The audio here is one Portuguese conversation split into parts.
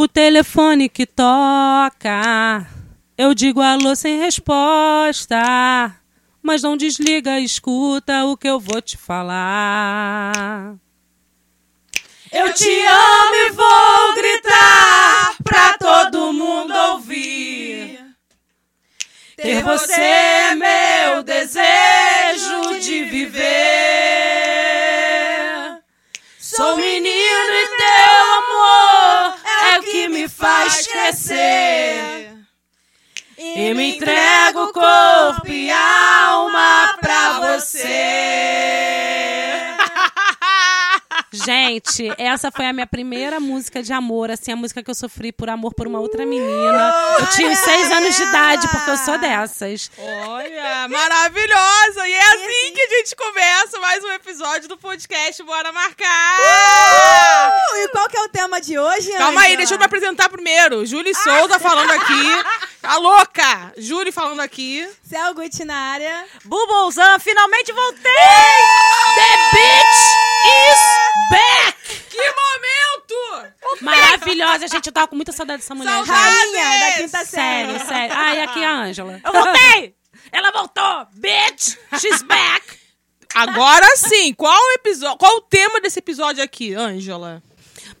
O telefone que toca, eu digo alô sem resposta. Mas não desliga, escuta o que eu vou te falar. Eu te amo e vou gritar pra todo mundo ouvir. Ter você é meu desejo de viver. Faz crescer. E me entrego corpo e alma pra você. Gente, essa foi a minha primeira música de amor, assim, a música que eu sofri por amor por uma outra menina. Eu tinha uns seis anos de idade, porque eu sou dessas. Olha, maravilhosa! E é assim que a gente começa mais um episódio do podcast Bora Marcar! Uh, e qual que é o tema de hoje, Calma aí, deixa eu me apresentar primeiro. Júlia Souza falando aqui. Tá louca? Júlia falando aqui. Céu Gucci na área. Bubulzan, finalmente voltei! The bitch is back! Que momento! Maravilhosa, gente. Eu tava com muita saudade dessa mulher. Rainha da quinta Sério, série. sério. Ah, e aqui a Ângela. Eu voltei! Ela voltou! Bitch! She's back! Agora sim, qual o episódio? Qual o tema desse episódio aqui, Ângela?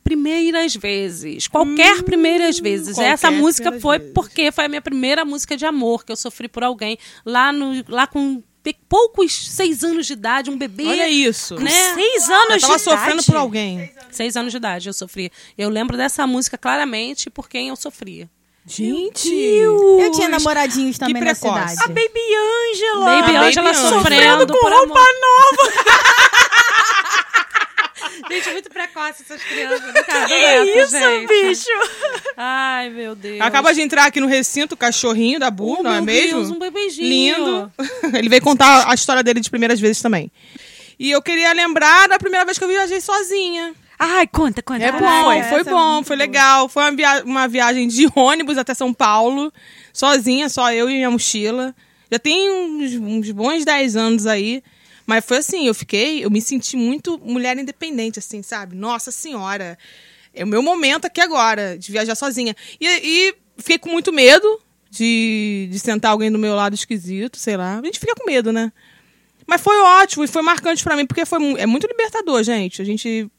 Primeiras vezes. Qualquer primeiras vezes. qualquer Essa música foi vezes. porque foi a minha primeira música de amor que eu sofri por alguém lá, no, lá com pe- poucos seis anos de idade, um bebê. Olha isso. Né? Seis anos Eu tava de sofrendo idade. por alguém. Seis anos de idade eu sofri. Eu lembro dessa música claramente por quem eu sofria. Gente! Eu tinha namoradinhos também na cidade. A Baby Angela! Baby Baby Angela Angela. sofrendo com por roupa amor. nova! Gente, muito precoce essas crianças. Que Do neto, isso, gente. bicho? Ai, meu Deus. Acaba de entrar aqui no recinto o cachorrinho da Bu, Oh, não é mesmo? Deus, um bebezinho. Lindo. Ele veio contar a história dele de primeiras vezes também. E eu queria lembrar da primeira vez que eu viajei sozinha. Ai, conta, conta. É bom, foi? é bom, muito foi boa. legal. Foi uma, via- uma viagem de ônibus até São Paulo, sozinha, só eu e minha mochila. Já tem uns, uns bons 10 anos aí. Mas foi assim, eu fiquei, eu me senti muito mulher independente, assim, sabe? Nossa senhora. É o meu momento aqui agora, de viajar sozinha. E, e fiquei com muito medo de, de sentar alguém do meu lado esquisito, sei lá. A gente fica com medo, né? Mas foi ótimo e foi marcante pra mim, porque foi, é muito libertador, gente. A gente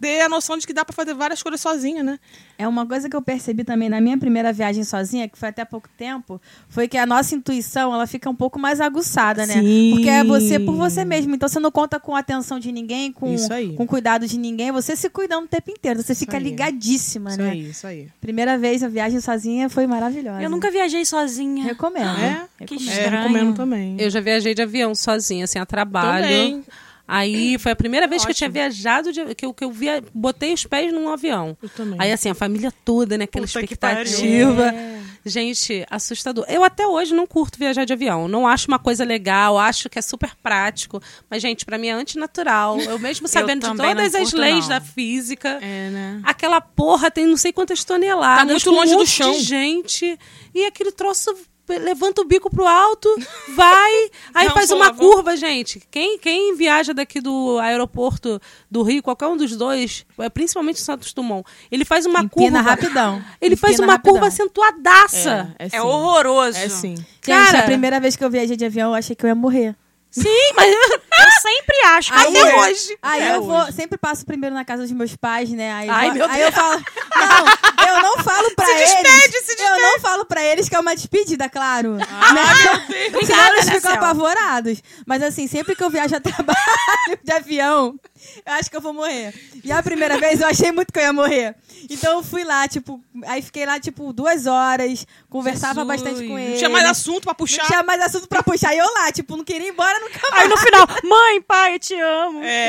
ter a noção de que dá pra fazer várias coisas sozinha, né? É uma coisa que eu percebi também na minha primeira viagem sozinha, que foi até há pouco tempo, foi que a nossa intuição ela fica um pouco mais aguçada, né? Sim. Porque é você por você mesmo. Então você não conta com a atenção de ninguém, com, Isso aí. com cuidado de ninguém. Você se cuidando o tempo inteiro. Você fica aí. ligadíssima, Isso né? aí, isso aí. Primeira vez a viagem sozinha foi maravilhosa. Eu nunca viajei sozinha. recomendo. É? Que É, estranho. recomendo também. Eu já viajei de avião sozinha, assim, a trabalho. Também. Aí foi a primeira vez que eu tinha Ótimo. viajado, de- que, eu, que eu via, botei os pés num avião. Eu também. Aí, assim, a família toda, né? Aquela Puta expectativa. É. Gente, assustador. Eu até hoje não curto viajar de avião. Não acho uma coisa legal, acho que é super prático. Mas, gente, pra mim é antinatural. Eu mesmo sabendo de também não todas as curto, leis não. da física. É, né? Aquela porra tem não sei quantas toneladas. Tá muito com um longe do chão. De gente. E aquele troço levanta o bico pro alto, vai, aí Não, faz uma curva, gente. Quem, quem viaja daqui do aeroporto do Rio, qualquer um dos dois, é, principalmente o Santos Dumont, ele faz uma Empina curva. rapidão. Ele faz Empina uma rapidão. curva acentuadaça. É, É horroroso. É sim. Gente, Cara- a primeira vez que eu viajei de avião, eu achei que eu ia morrer. Sim, mas Eu sempre acho. Aí- Até hoje. Aí Até eu vou, hoje. sempre passo primeiro na casa dos meus pais, né? Aí, Ai, vou- meu aí eu falo, não, eu não falo pra eles. despede, se Eu não falo pra eles que é uma despedida, claro. Ah, né? Senão Obrigada, eles né, ficam apavorados. Mas assim, sempre que eu viajo a trabalho de avião, eu acho que eu vou morrer. E a primeira vez eu achei muito que eu ia morrer. Então eu fui lá, tipo, aí fiquei lá, tipo, duas horas, conversava Jesus. bastante com Não eles. tinha mais assunto pra Não puxar. tinha mais assunto pra puxar. E eu lá, tipo, não queria ir embora nunca mais. Aí no final, mãe, pai, eu te amo. É.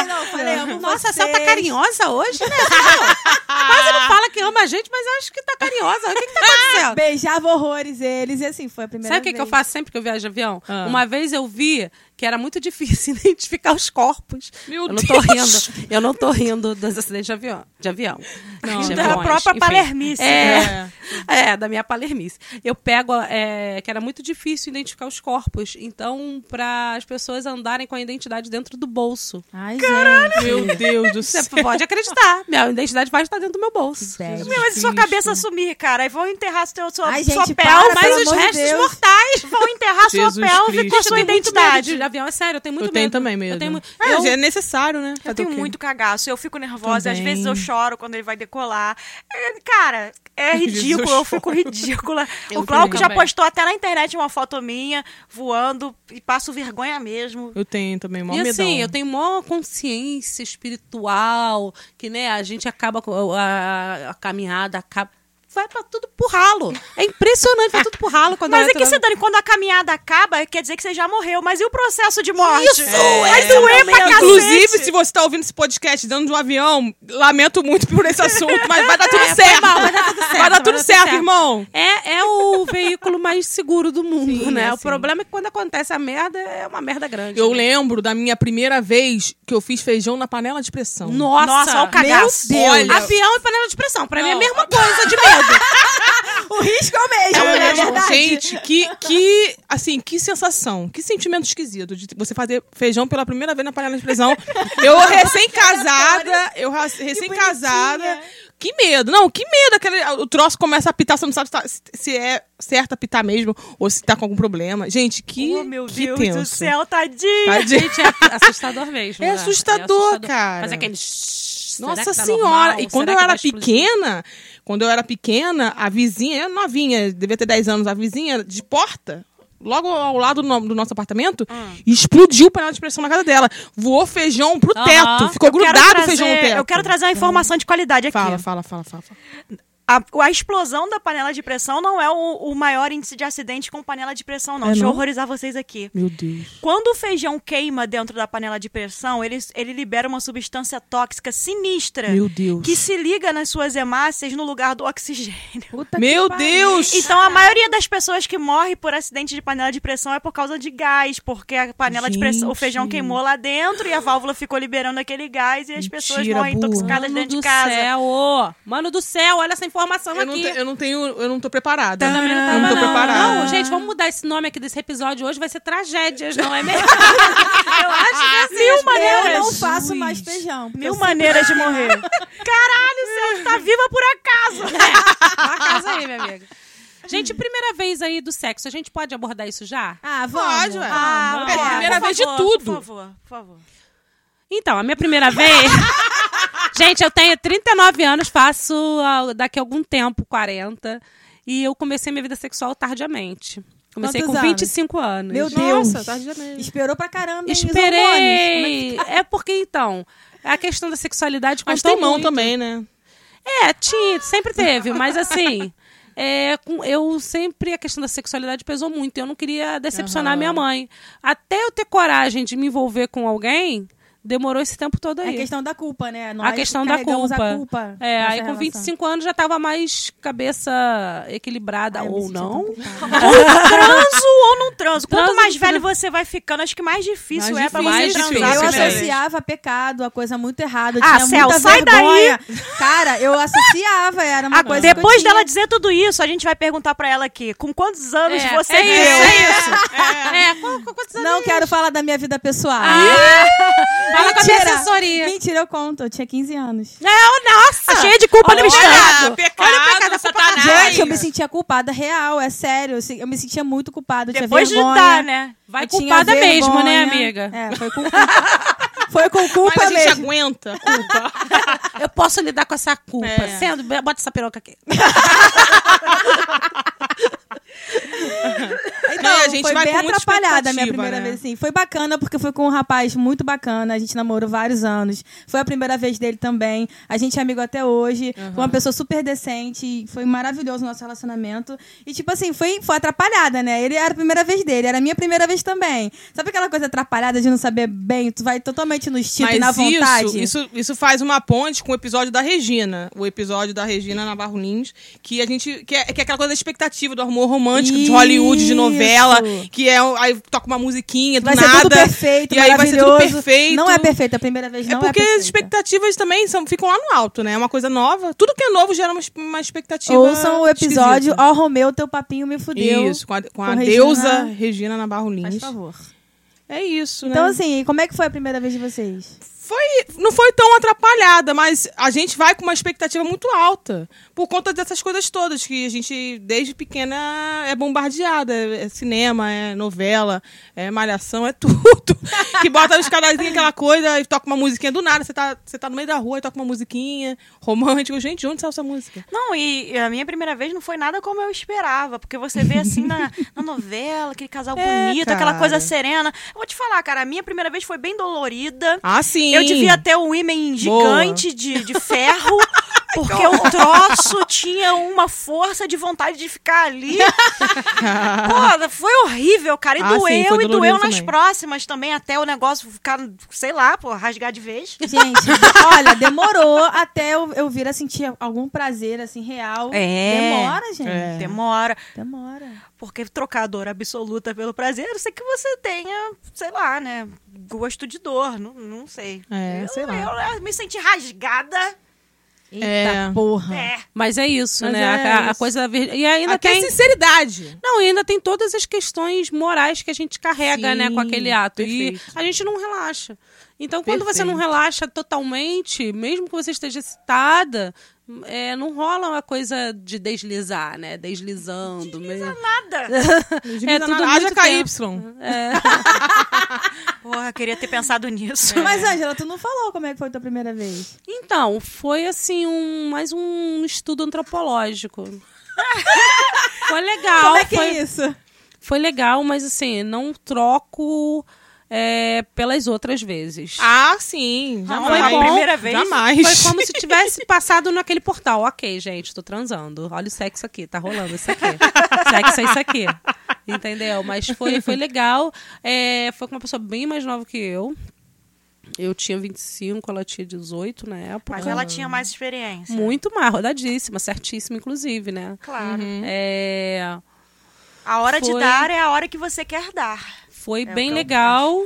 É, não, falei, amo Nossa, a vocês. Cel tá carinhosa hoje, né? Quase não fala que ama a gente, mas eu acho que tá carinhosa. O que que tá acontecendo? Beijava horrores eles. E assim, foi a primeira Sabe o que, que eu faço sempre que eu viajo de avião? Ah. Uma vez eu vi que era muito difícil identificar os corpos. Meu eu não Deus. tô rindo. Eu não tô rindo dos acidentes de avião. De avião. Não. De Da aviões, própria enfim. palermice. É, é, da minha palermice. Eu pego, é, que era muito difícil identificar os corpos. Então, para as pessoas andarem com a identidade dentro do bolso. Ai, gente. Meu Deus do Você céu. pode acreditar. Minha identidade vai estar dentro do meu bolso. Bad. Meu, mas sua cabeça sumir, cara, aí vão enterrar seu, sua, Ai, sua gente, pel, para, Mas os restos Deus. mortais. vão enterrar sua Jesus pelve Cristo. com a sua identidade. Avião, é sério, eu tenho muito Eu medo. tenho também medo. Eu tenho É, eu- é necessário, né? Eu tenho muito cagaço, eu fico nervosa, às Também. vezes eu choro quando ele vai decolar. É, Cara, é ridículo, eu eu fico ridícula. Eu o Glauco já postou até na internet uma foto minha voando e passo vergonha mesmo. Eu tenho também, mó E medão. assim, eu tenho maior consciência espiritual, que né, a gente acaba a, a caminhada, acaba. Vai pra tudo pro ralo. É impressionante, vai tudo pro ralo quando Mas é que, se Dani, quando a caminhada acaba, quer dizer que você já morreu. Mas e o processo de morte? Isso, Vai é, doer pra cacete. Inclusive, se você tá ouvindo esse podcast dentro de um avião, lamento muito por esse assunto, mas vai dar tudo É, certo. mal, vai dar tudo certo, Vai dar tudo certo, irmão. É, é o veículo mais seguro do mundo, Sim, né? é o assim. problema é que quando acontece a merda, é uma merda grande. Eu né? lembro da minha primeira vez que eu fiz feijão na panela de pressão. Nossa, Nossa, olha o cagaço. Meu Deus. Olha, Avião e panela de pressão. Pra mim é a Não. mesma coisa de O risco é o mesmo, é lembro, verdade? gente, que, que, assim, que sensação, que sentimento esquisito de você fazer feijão pela primeira vez na panela de pressão. Eu recém-casada, eu recém-casada. Que medo, não, que medo. Aquele, o troço começa a apitar, você não sabe se, tá- se é certo apitar mesmo ou se tá com algum problema. Gente, que, Oh, meu que Deus tenso. do céu, tadinho. Tadinho. Gente, é assustador mesmo. É né? assustador, cara. Mas aquele. Nossa que tá senhora! normal? E quando Será eu era explodir? Quando eu era pequena, a vizinha, eu novinha, devia ter 10 anos, a vizinha de porta, logo ao lado do, no- do nosso apartamento, Hum. explodiu o panela de pressão na casa dela. Voou feijão pro teto. Ficou Eu grudado o trazer- feijão no teto. Eu quero trazer uma informação de qualidade aqui. Fala, fala, fala, fala. fala. A, a explosão da panela de pressão não é o, o maior índice de acidente com panela de pressão, não. É Deixa eu não? horrorizar vocês aqui. Meu Deus. Quando o feijão queima dentro da panela de pressão, ele, ele libera uma substância tóxica sinistra Meu Deus. que se liga nas suas hemácias no lugar do oxigênio. Puta Meu. Deus! Então, a maioria das pessoas que morre por acidente de panela de pressão é por causa de gás, porque a panela de pressão, o Gente. feijão queimou lá dentro e a válvula ficou liberando aquele gás e as pessoas Mentira, morrem burra. intoxicadas Mano dentro do de casa. céu, ô. Mano do céu, olha essa informação Eu não, aqui. te- eu não tenho, eu não tô preparada. Também não eu tava, não tô não. preparada. Não, gente, vamos mudar esse nome aqui desse episódio hoje, vai ser tragédias, não é mesmo? eu acho que é assim, Mil as maneiras. Eu não faço mais feijão. Mil eu maneiras de morrer. Caralho, você tá viva por acaso. Uma casa aí, minha amiga. Gente, primeira vez aí do sexo, a gente pode abordar isso já? Ah, vamos. Pode, ué. Ah, É primeira por vez de favor, tudo. Por favor, por favor. Então, a minha primeira vez. Gente, eu tenho 39 anos, faço ah, daqui a algum tempo 40. E eu comecei minha vida sexual tardiamente. Comecei Quantos com anos? 25 anos. Meu Deus. Nossa, janeiro. Esperou pra caramba. hein. Esperei. É porque, então, a questão da sexualidade Mas tem mão muito. também, né? É, tinha, sempre teve, mas assim. é, eu sempre a questão da sexualidade pesou muito. Eu não queria decepcionar Aham. minha mãe. Até eu ter coragem de me envolver com alguém, demorou esse tempo todo É aí. a questão da culpa, né? a questão da culpa. A culpa é, aí com relação. 25 anos já tava mais cabeça equilibrada Ai, ou não. culpada. Transo ou não transo? Quanto Transo, mais transo. velho você vai ficando, acho que mais difícil Mais é pra difícil, você mais transar. Eu né? associava pecado a coisa muito errada. Eu Ah, tinha Cel, muita sai vergonha. Cara, eu associava, era uma Ah, coisa. depois dela dizer tudo isso, a gente vai perguntar pra ela aqui, com quantos anos É, você é isso, é isso. É, qual- quantos anos Não é quero falar da minha vida pessoal. Ah, fala com a minha Mentira. assessoria. Mentira, eu conto. Eu tinha 15 anos. Não, nossa! Cheia de culpa no Olha, pecado, Olha o pecado, satanás. Gente, eu me sentia culpada real, é sério. Eu me sentia muito culpada. Eu tinha Depois de dar, né? Vai Eu culpada mesmo, né, amiga? É, foi com Foi com culpa Mas a gente mesmo. aguenta culpa. Eu posso lidar com essa culpa. É. Sendo, bota essa peruca aqui. Então, E a gente foi vai bem atrapalhada a minha primeira né? vez, assim. Foi bacana, porque foi com um rapaz muito bacana. A gente namorou vários anos. Foi a primeira vez dele também. A gente é amigo até hoje. Foi uma pessoa super decente. Foi maravilhoso o nosso relacionamento. E, tipo assim, foi, foi atrapalhada, né? Ele era a primeira vez dele, era a minha primeira vez também. Sabe aquela coisa atrapalhada de não saber bem? Tu vai totalmente no instinto e na Mas vontade? isso, isso, isso faz uma ponte com o episódio da Regina. O episódio da Regina Navarro Lins, que a gente. Que é, que é aquela coisa da expectativa do amor romântico de Hollywood, de novela, que é aí toca uma musiquinha do Vai nada. ser tudo perfeito, e aí vai ser tudo perfeito. Não é perfeito, a primeira vez É não é, porque as perfeita. expectativas também são, ficam lá no alto, né? É uma coisa nova. Tudo que é novo gera uma, uma expectativa. Ouçam o episódio. Ó Romeu, teu papinho me fudeu. Isso, com a, com a com deusa Regina- Regina Navarro Faz Lins. favor. É isso, Então, né? assim, como é que foi a primeira vez de vocês? Foi, não foi tão atrapalhada, mas a gente vai com uma expectativa muito alta. Por conta dessas coisas todas, que a gente, desde pequena, é bombardeada. É cinema, é novela, é malhação, é tudo. que bota os canalzinhos, aquela coisa, e toca uma musiquinha do nada. Você tá, você tá no meio da rua e toca uma musiquinha romântica. Gente, de onde saiu essa música? Não, e a minha primeira vez não foi nada como eu esperava, porque você vê assim na, na novela, aquele casal É, bonito, aquela coisa cara. serena. Eu vou te falar, cara, a minha primeira vez foi bem dolorida. Ah, sim. Eu devia ter um ímã gigante de, de ferro, porque o troço tinha uma força de vontade de ficar ali. Pô, foi horrível, cara. E Ah, sim, doeu, foi e doeu nas também. próximas também, até o negócio ficar, sei lá, pô, rasgar de vez. Gente, olha, demorou até eu, eu vir a sentir algum prazer, assim, real. É. Demora, gente. É. Demora. Demora. Porque trocar a dor absoluta pelo prazer, eu sei que você tenha, sei lá, né? Gosto de dor, não, não sei. É, eu, sei lá. Eu, eu me senti rasgada. Eita É. porra. É. Mas é isso, Mas né? é a, a isso. coisa E ainda Até tem. sinceridade. Não, e ainda tem todas as questões morais que a gente carrega, Sim, né, com aquele ato. perfeito. E a gente não relaxa. Então, quando você não Perfeito. relaxa totalmente, mesmo que você esteja excitada, é, não rola uma coisa de deslizar, né? Deslizando. meio- Nada. É tudo tudo muito Haja KY. Porra, queria ter pensado nisso. Mas, Ângela, tu não falou como é que foi a tua primeira vez. Então, foi assim, um, mais um estudo antropológico. foi legal. como é que foi, é isso? foi legal, mas assim, não troco é, pelas outras vezes. Ah, sim. Ah, Jamais. foi bom. primeira vez? Jamais. Foi como se tivesse passado naquele portal. Ok, gente, tô transando. Olha o sexo aqui, tá rolando isso aqui. sexo é isso aqui. Entendeu? Mas foi, foi legal. É, foi com uma pessoa bem mais nova que eu. Eu tinha 25, ela tinha 18 na época. Mas ela tinha mais experiência. Muito mais, rodadíssima, certíssima, inclusive, né? Claro. É, A hora de Foi. dar é a hora que você quer dar. Foi É bem legal.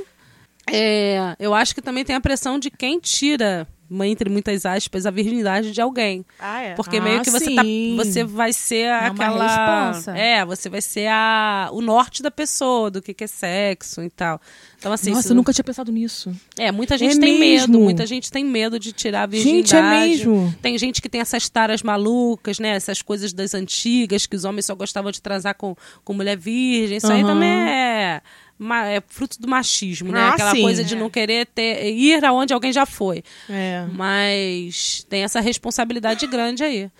É, eu acho que também tem a pressão de quem tira, entre muitas aspas, a virgindade de alguém. Ah, é. Porque Ah, meio que você tá, você vai ser uma aquela responsa. é, você vai ser a o norte da pessoa do que que é sexo e tal. Então assim, Nossa, isso- eu nunca tinha pensado nisso. é, muita gente É tem medo, mesmo? muita gente tem medo de tirar a virgindade. Gente, é mesmo? Tem gente que tem essas taras malucas, né? Essas coisas das antigas, que os homens só gostavam de transar com, com mulher virgem. Isso aí Aham. também é, ma- é fruto do machismo, né? Ah, Aquela sim. coisa de não querer ter, ir aonde alguém já foi. É. Mas tem essa responsabilidade grande aí.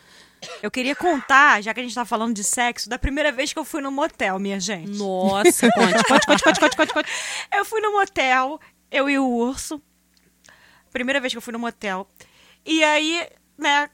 Eu queria contar, já que a gente tá falando de sexo, da primeira vez que eu fui no motel, minha gente. Nossa, conte, conte, conte, conte, conte, conte, conte. Eu fui no motel, eu e o urso. Primeira vez que eu fui no motel. E aí, né,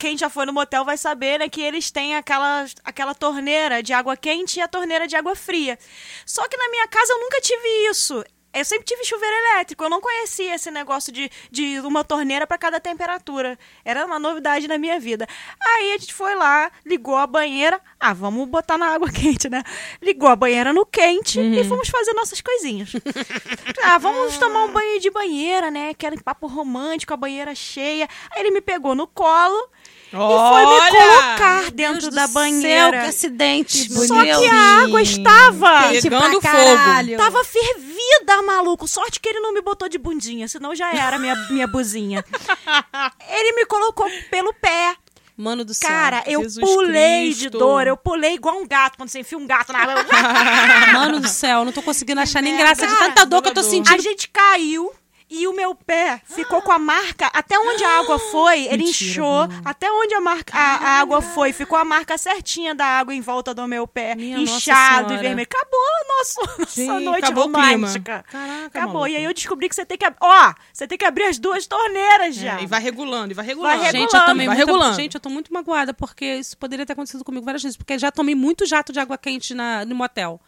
quem já foi no motel vai saber, né, que eles têm aquela, aquela torneira de água quente e a torneira de água fria. Só que na minha casa eu nunca tive isso. Eu sempre tive chuveiro elétrico, eu não conhecia esse negócio de, de uma torneira para cada temperatura. Era uma novidade na minha vida. Aí a gente foi lá, ligou a banheira. Ah, vamos botar na água quente, né? Ligou a banheira no quente e fomos fazer nossas coisinhas. ah, vamos tomar um banho de banheira, né? Aquele papo romântico, a banheira cheia. Aí ele me pegou no colo e foi me Olha! colocar dentro Deus da do banheira. Céu, que acidente. Só Meu que a água estava. Pegando pra fogo. Tava fervida, maluco. Sorte que ele não me botou de bundinha, senão já era minha, minha buzinha. Ele me colocou pelo pé. Mano do céu. Cara, eu Jesus pulei de Cristo. dor. Eu pulei igual um gato quando você enfia um gato na água. Mano do céu, não tô conseguindo achar nem graça de Cara, tanta dor que eu tô sentindo. A gente caiu. E o meu pé ficou com a marca, até onde a água foi, ele inchou, até onde a, marca, a, a água foi, ficou a marca certinha da água em volta do meu pé, Minha inchado e vermelho. Acabou a nossa, nossa Sim, noite acabou romântica. Caraca, Acabou. maluco. E aí eu descobri que você tem que. Ó, você tem que abrir as duas torneiras já. É, e vai regulando, e vai regulando. Vai Gente, eu tomei vai muita, regulando. gente, eu tô muito magoada, porque isso poderia ter acontecido comigo várias vezes. Porque já tomei muito jato de água quente na, no motel.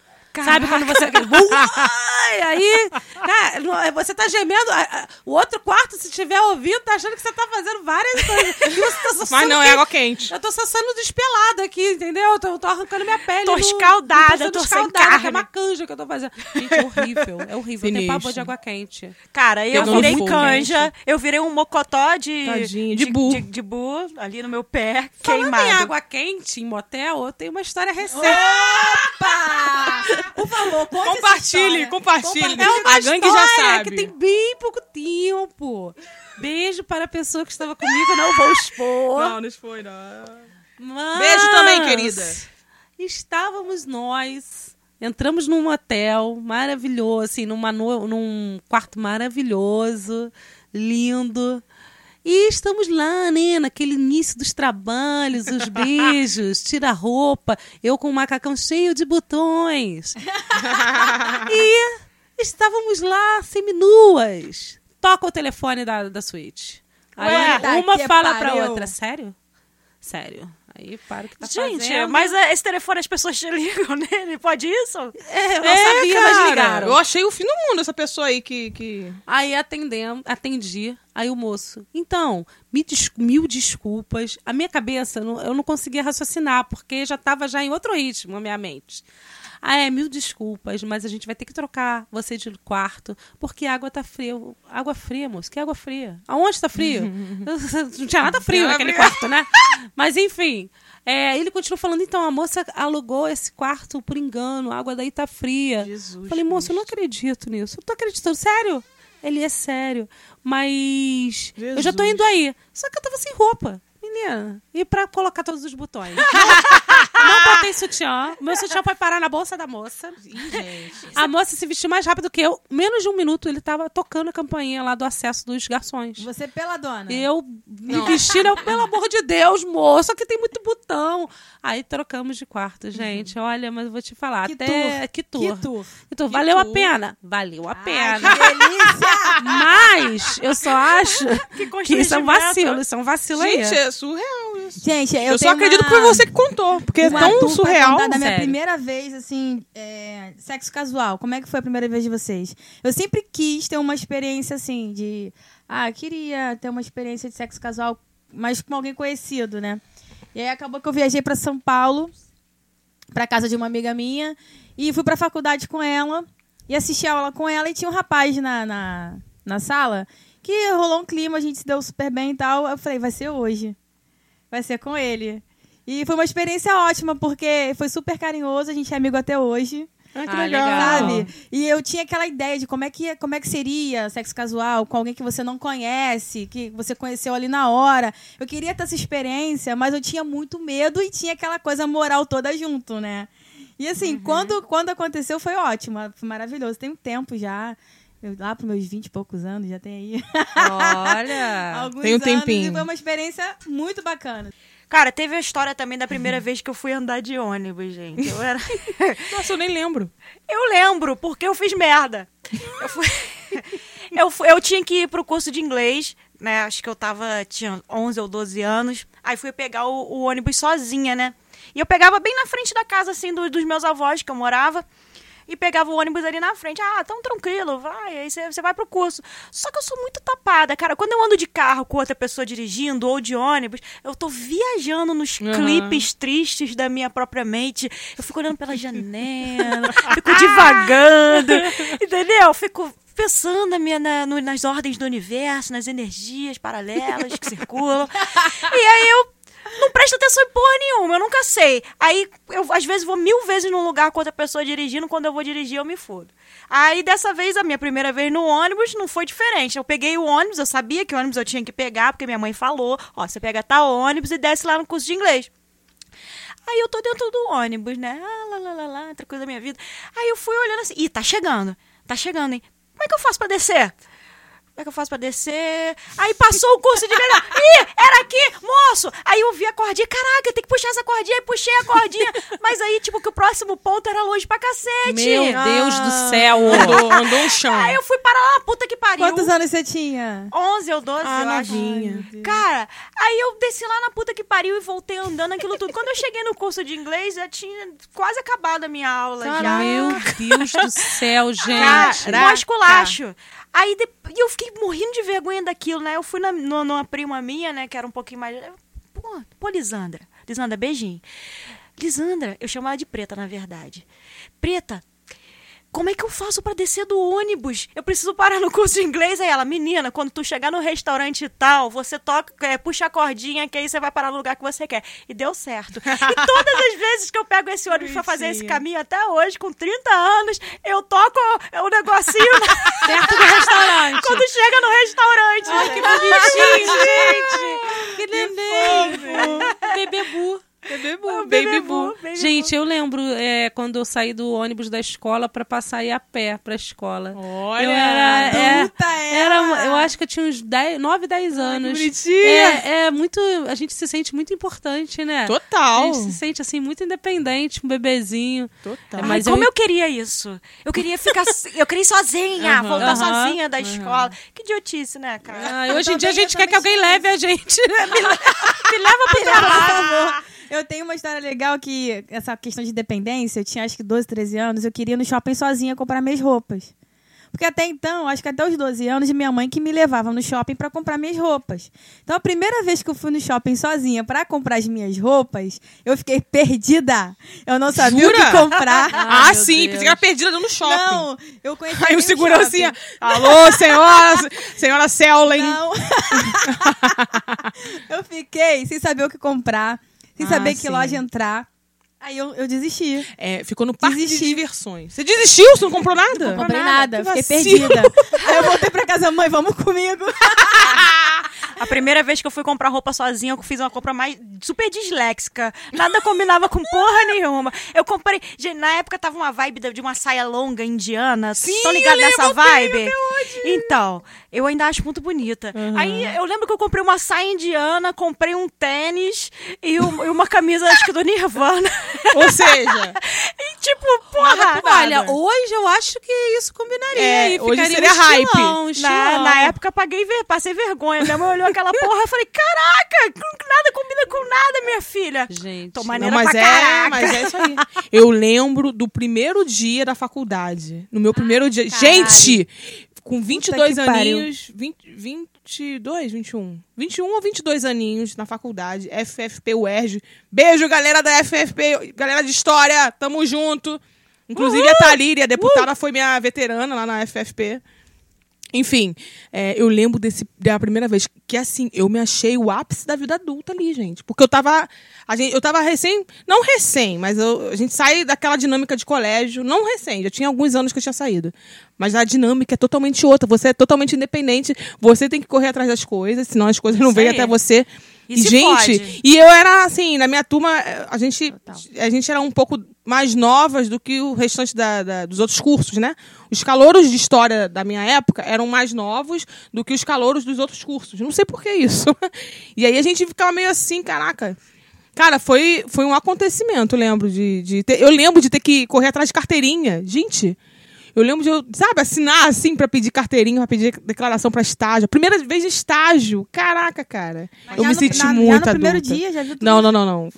Sabe quando você. Ai, aí. Cara, não- é, você tá gemendo. O outro quarto, se tiver ouvindo, tá achando que você tá fazendo várias coisas. E você tá Mas não é água quente. Eu tô só sendo despelada aqui, entendeu? Eu tô, tô arrancando minha pele. Tô no- escaldada, tô escaldada, que é carne. uma canja que eu tô fazendo. Gente, é horrível. É horrível. Eu Sinistro. pavor de água quente. Cara, eu Pegando virei canja, eu virei um mocotó de. Tadinho, de bu. De, de bu ali no meu pé, Falando queimado. em água quente, em motel, eu tenho uma história recente. Opa! Por favor, conte Compartilhe, compartilhe. É uma A gangue já sabe. que tem bem pouco tempo. Beijo para a pessoa que estava comigo, não vou expor. Não, não foi, não. Mas Beijo também, querida. Estávamos nós, entramos num hotel maravilhoso, assim, numa no- num quarto maravilhoso, lindo. E estamos lá, né, naquele início dos trabalhos, os beijos, tira a roupa, eu com o macacão cheio de botões. e estávamos lá, seminuas. Toca o telefone da, da suíte. Aí Ué, tá uma fala pra outra, sério? Sério. Aí para o que tá Gente, fazendo. mas é, esse telefone as pessoas te ligam nele, pode isso? É, eu não É, sabia, mas cara, ligaram. Eu achei o fim do mundo essa pessoa aí que... que... Aí atendemos, atendi. Aí o moço, então, me des- mil desculpas. A minha cabeça, eu não, eu não conseguia raciocinar, porque já estava já em outro ritmo, a minha mente. Ah, é, mil desculpas, mas a gente vai ter que trocar você de quarto, porque a água tá fria. Água fria, moço? Que água fria? Aonde tá frio? não tinha nada frio naquele quarto, né? Mas enfim, é, ele continuou falando, então, a moça alugou esse quarto por engano, a água daí tá fria. Jesus Falei, moço, eu não acredito nisso. Eu tô acreditando, sério? Ele é sério. Mas eu já tô Jesus. indo aí. Só que eu tava sem roupa. Menina, e pra colocar todos os botões? Não, botei sutiã. Meu sutiã foi parar na bolsa da moça. A moça se vestiu mais rápido que eu. Menos de um minuto ele tava tocando a campainha lá do acesso dos garçons. Você pela dona. Eu me vestindo, eu, pelo amor de Deus, moço, aqui tem muito botão. Aí trocamos de quarto, gente. Olha, mas eu vou te falar. Que até tour. que tour. Que tour. Que tour. Valeu a tour. pena? Valeu a pena. que delícia! Mas eu só acho Que que isso é um vacilo. Isso é um vacilo aí. Gente, é surreal isso. Gente, eu, Eu, só acredito uma... que foi você que contou, porque é uma tão tour pra surreal. da minha primeira vez, assim, é, sexo casual. Como é que foi a primeira vez de vocês? Eu sempre quis ter uma experiência, assim, de... Ah, queria ter uma experiência de sexo casual, mas com alguém conhecido, né? E aí acabou que eu viajei pra São Paulo, pra casa de uma amiga minha, e fui pra faculdade com ela, e assisti a aula com ela, e tinha um rapaz na, na, na sala, que rolou um clima, a gente se deu super bem e tal. Eu falei, vai ser hoje vai ser com ele. E foi uma experiência ótima, porque foi super carinhoso, a gente é amigo até hoje. Ah, que Ah, legal. legal. Sabe? E eu tinha aquela ideia de como é, que, como é que seria sexo casual com alguém que você não conhece, que você conheceu ali na hora. Eu queria ter essa experiência, mas eu tinha muito medo e tinha aquela coisa moral toda junto, né? E assim, quando, quando aconteceu foi ótimo, foi maravilhoso. Tem um tempo já, eu, lá para meus 20 e poucos anos, já tem aí Olha. alguns Tem um anos. tempinho. E foi uma experiência muito bacana. Cara, teve a história também da primeira vez que eu fui andar de ônibus, gente. Eu era. Nossa, eu nem lembro. Eu lembro, porque eu fiz merda. Eu, fui... eu, fui- eu tinha que ir pro curso de inglês, né? Acho que eu tava, tinha 11 ou 12 anos. Aí fui pegar o, o ônibus sozinha, né? E eu pegava bem na frente da casa, assim, do- dos meus avós, que eu morava. E pegava o ônibus ali na frente. Ah, tão tranquilo, vai. Aí você vai pro curso. Só que eu sou muito tapada, cara. Quando eu ando de carro com outra pessoa dirigindo ou de ônibus, eu tô viajando nos Uhum. clipes tristes da minha própria mente. Eu fico olhando pela janela, fico divagando, entendeu? Fico pensando na minha, na- no- nas ordens do universo, nas energias paralelas que circulam. E aí eu não presto atenção em porra nenhuma, eu nunca sei. Aí eu, às vezes, vou mil vezes num lugar com outra pessoa dirigindo, quando eu vou dirigir, eu me fodo. Aí dessa vez, a minha primeira vez no ônibus, não foi diferente. Eu peguei o ônibus, eu sabia que o ônibus eu tinha que pegar, porque minha mãe falou: ó, você pega tal ônibus e desce lá no curso de inglês. Aí eu tô dentro do ônibus, né? Ah, lá, lá, lá, lá, outra coisa da minha vida. Aí eu fui olhando assim, ih, tá chegando, tá chegando, hein? Como é que eu faço pra descer? Como é que eu faço pra descer? Aí passou o curso de inglês. Ih, era aqui, moço! Aí eu vi a cordinha. Caraca, tem que puxar essa cordinha. Aí puxei a cordinha. Mas aí, tipo, que o próximo ponto era longe pra cacete. Meu Deus do céu. Andou, andou um chão. Aí eu fui parar lá, puta que pariu. Quantos anos você tinha? 11 ou 12, Ah, eu acho. novinha. Cara, aí eu desci lá na puta que pariu e voltei andando aquilo tudo. Quando eu cheguei no curso de inglês, já tinha quase acabado a minha aula. já. Meu Deus do céu, gente. Cara, um esculacho. Aí de- eu fiquei morrendo de vergonha daquilo, né? Eu fui na, no- numa prima minha, né? Que era um pouquinho mais. Pô, pô, Lisandra. Lisandra, beijinho. Lisandra, eu chamo ela de preta, na verdade. Preta, como é que eu faço pra descer do ônibus? Eu preciso parar no curso de inglês. Aí ela, menina, quando tu chegar no restaurante e tal, você toca, é, puxa a cordinha que aí você vai parar no lugar que você quer. E deu certo. E todas as vezes que eu pego esse ônibus pra fazer esse caminho até hoje, com 30 anos, eu toco o negocinho Perto do restaurante. quando chega no restaurante. Ai, que bonitinho, gente. Que neném. Bebê bu. Bebê O bu, baby bu, bu. baby Gente, eu lembro é, quando eu saí do ônibus da escola pra passar a ir a pé pra escola. Olha. eu era, é, era, eu acho que eu tinha uns 10, 9, 10 anos. bonitinha. É, é muito, a gente se sente muito importante, né? A Total. gente se sente assim muito independente, um bebezinho. Total. É, Ai, mas como eu- eu... queria isso. Eu queria ficar. eu queria ir sozinha, Aham. voltar Aham. sozinha da escola. Que idiotice, né, cara? Ah, hoje em dia a gente quer que alguém leve a gente. né? Me leva pro Por trabalho. Eu tenho uma história legal que, essa questão de dependência, eu tinha acho que 12, 13 anos, eu queria ir no shopping sozinha comprar minhas roupas. Porque até então, acho que até os 12 anos, minha mãe que me levava no shopping para comprar minhas roupas. Então, a primeira vez que eu fui no shopping sozinha para comprar as minhas roupas, eu fiquei perdida. Eu não sabia o Jura? que comprar. Ah, Ai, sim, pensei que era perdida no shopping. Não, eu conheci Aí o segurancinha, shopping. alô, senhora, senhora Sellen. Não. eu fiquei sem saber o que comprar, sem Ah, saber que sim. loja entrar. Aí eu, eu desisti. É, ficou no parque Desisti. de diversões. Você desistiu? Você não comprou nada? Não comprei nada, Que fiquei vacilo. perdida. Aí eu voltei pra casa, mãe, vamos comigo. A primeira vez que eu fui comprar roupa sozinha, eu fiz uma compra mais super disléxica. Nada combinava com porra nenhuma. Eu comprei. gente, Na época tava uma vibe de uma saia longa indiana. Sim, Estão ligados eu nessa vibe? Então, eu ainda acho muito bonita. Aí eu lembro que eu comprei uma saia indiana, comprei um tênis e, um- e uma camisa, acho que do Nirvana. Ou seja, e tipo, porra. Olha, hoje eu acho que isso combinaria. É, e hoje ficaria seria um hype. estilão, Na, estilão. na época paguei, ver- passei vergonha. Minha mãe olhou aquela porra e falei: Caraca, nada combina com nada, minha filha. Gente. Tô Não, maneira mas pra é, caraca. mas é isso aí. Eu lembro do primeiro dia da faculdade. No meu primeiro dia. Gente, com 22 que pariu. aninhos. 20, 22, 21. 21 ou 22 aninhos na faculdade. FFP UERJ. Beijo, galera da FFP, galera de história. Tamo junto. Inclusive a Thalíria, a deputada, foi minha veterana lá na FFP. Enfim, é, eu lembro desse, da primeira vez que, assim, eu me achei o ápice da vida adulta ali, gente. Porque eu tava. A gente, eu tava recém. Não recém, mas eu- a gente sai daquela dinâmica de colégio. Não recém, já tinha alguns anos que eu tinha saído. Mas a dinâmica é totalmente outra. Você é totalmente independente. Você tem que correr atrás das coisas, senão as coisas não vêm até você. E gente, fode. e eu era assim, na minha turma, a gente, a gente era um pouco mais novas do que o restante da- da- dos outros cursos, né? Os calouros de história da minha época eram mais novos do que os calouros dos outros cursos. Não sei por que isso. E aí a gente ficava meio assim, caraca. Cara, foi, foi um acontecimento, eu lembro de, de ter, eu lembro de ter que correr atrás de carteirinha. Gente, eu lembro de, eu, sabe, assinar assim pra pedir carteirinha, pra pedir declaração pra estágio. Primeira vez de estágio. Caraca, cara. eu Já me no- senti na- já muito no primeiro adulta. dia, já viu tudo Não, não, não, não.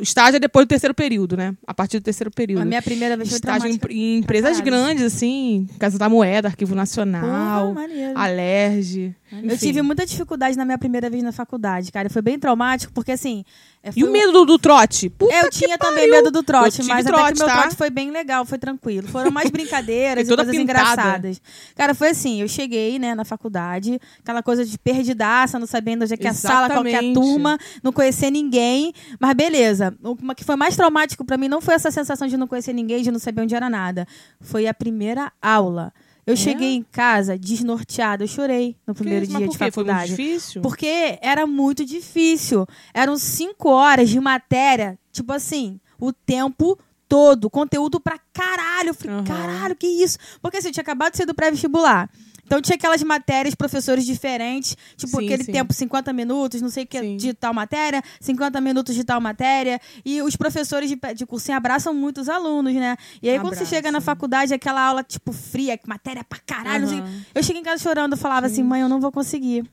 Estágio é depois do terceiro período, né? A partir do terceiro período. A minha primeira vez foi estágio em, em empresas caralho. grandes, assim, Casa da Moeda, Arquivo Nacional, Porra. Alerj. Eu tive muita dificuldade na minha primeira vez na faculdade, cara. Foi bem traumático, porque assim. É, E o medo do, do trote? Puta eu que tinha também medo do trote, mas até trote, que o meu tá? trote foi bem legal, foi tranquilo. Foram mais brincadeiras E e coisas pintada. engraçadas. Cara, foi assim, eu cheguei, né, na faculdade, aquela coisa de perdidaça, não sabendo onde é que é a sala, qual que é a turma, não conhecer ninguém. Mas beleza. O que foi mais traumático pra mim não foi essa sensação de não conhecer ninguém, de não saber onde era nada. Foi a primeira aula. Eu cheguei em casa desnorteada, eu chorei no primeiro Mas dia de quê? Foi muito faculdade. difícil? Porque era muito difícil. Eram cinco horas de matéria, tipo assim, o tempo todo. Conteúdo pra caralho. Eu falei, Aham. caralho, que isso? Porque assim, eu tinha acabado de sair do pré-vestibular. Então tinha aquelas matérias, professores diferentes, tipo Sim, aquele sim. tempo 50 minutos, não sei o que, Sim. de tal matéria, 50 minutos de tal matéria. E os professores de, de cursinho abraçam muito os alunos, né? E aí quando você chega na faculdade, aquela aula, tipo, fria, matéria pra caralho, o quê. eu cheguei em casa chorando, eu falava assim, mãe, eu não vou conseguir.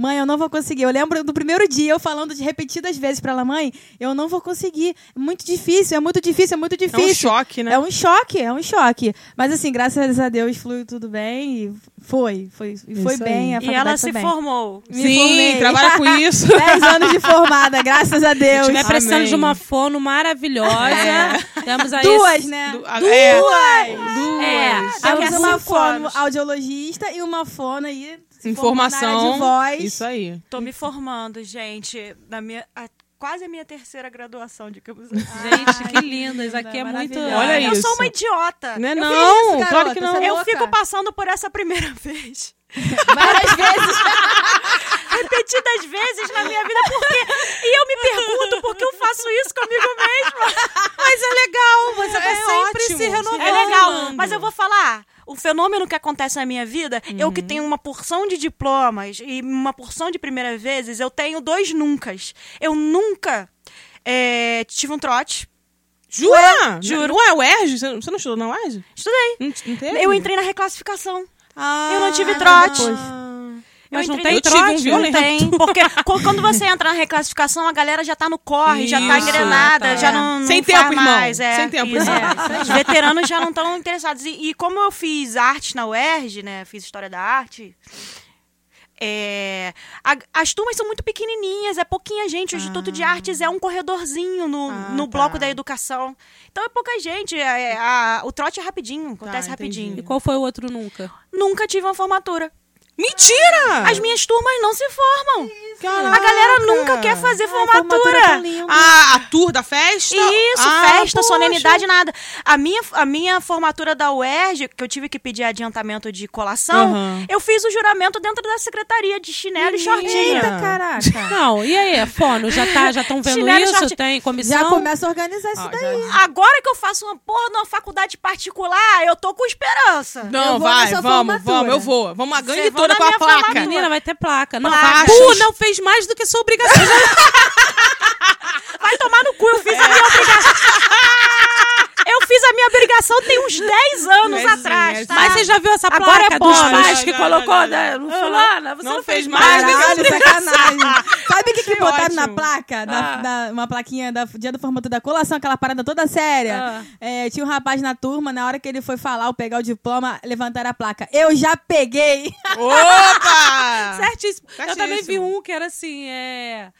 Mãe, eu não vou conseguir. Eu lembro do primeiro dia eu falando de repetidas vezes pra ela, mãe, eu não vou conseguir. É muito difícil, é muito difícil, é muito É difícil. um choque, né? É um choque, é um choque. Mas assim, graças a Deus fluiu tudo bem e foi, foi, e foi Isso bem. A E ela se bem. formou. Me Sim, formei. trabalha com isso. 10 anos de formada, graças a Deus. Estiver precisando Amém. de uma fono maravilhosa, temos aí Duas, esse- né? Du- a- é, É, Temos daqui a uma fono audiologista e uma fono aí. Informação. De voz. Isso aí. Tô me formando, gente. Na minha, a- quase a minha terceira graduação, digamos assim. Gente, que lindas. Aqui é muito. Maravilhosa. Olha Eu isso. sou uma idiota. Não é Eu não, isso, claro que não. é Eu fico passando por essa primeira vez. Várias vezes. Repetidas vezes na minha vida, porque. E eu me pergunto por que eu faço isso comigo mesma. Mas é legal, você tá É sempre ótimo. se legal, mas eu vou falar. O fenômeno que acontece na minha vida, eu Uhum. que tenho uma porção de diplomas e uma porção de primeiras vezes, eu tenho dois nuncas. Eu nunca é, tive um trote. Jura? Juro. Não é o ERJ? Você não- estudou na UERJ? Estudei. Não, não? Eu entrei na reclassificação. Ah, eu não tive trote. Mas eu não entrei tem um trote? violento. Não tem, porque qu- quando você entra na reclassificação, a galera já tá no corre, já tá Isso, engrenada, tá. já não, não Sem faz tempo, irmão. mais. É, Sem tempo, isso, irmão. é. Os veteranos já não estão interessados. E, e como eu fiz arte na UERJ, né, fiz História da Arte, é, a- as turmas são muito pequenininhas, é pouquinha gente. O Instituto de Artes é um corredorzinho no, Ah, no tá. bloco da educação. Então é pouca gente. é- é- a- o trote é rapidinho, acontece Tá, rapidinho. E qual foi o outro nunca? Nunca tive uma formatura. Mentira! As minhas turmas não se formam. Caraca. A galera nunca quer fazer formatura. tá linda. Ah, a tour da festa? Isso, Ah, festa, poxa. solenidade, nada. A minha, a minha formatura da UERJ, que eu tive que pedir adiantamento de colação, Aham. eu fiz o juramento dentro da secretaria de chinelo e shortinho. Eita, caraca. Não, e aí, Fono, já tá, já estão vendo Chinelo e isso? short- Tem comissão? Já começa a organizar isso Ah, daí. já- Agora que eu faço uma porra numa faculdade particular, eu tô com esperança. Eu Não, vou vai, vamos, formatura. vamos, eu vou. Vamos a gangue vão toda com a placa. formatura. Menina, vai ter placa. Não. Pô, não fez mais do que sua obrigação. Vai tomar no cu, eu fiz a minha obrigação. Eu fiz a minha obrigação tem uns 10 anos Mas atrás, é tá? Mas você já viu essa Agora placa é dos pais que Não, colocou da no fulana? Você não, Não fez mais. do que obrigação. Que, botaram na ótimo. placa? Da, Ah. da- uma plaquinha da dia da formatura da colação, aquela parada toda séria. Ah. É, tinha um rapaz na turma, na hora que ele foi falar ou pegar o diploma, levantaram a placa. Eu já peguei! Opa! Certíssimo. Eu também vi Certíssimo. um que era assim, é...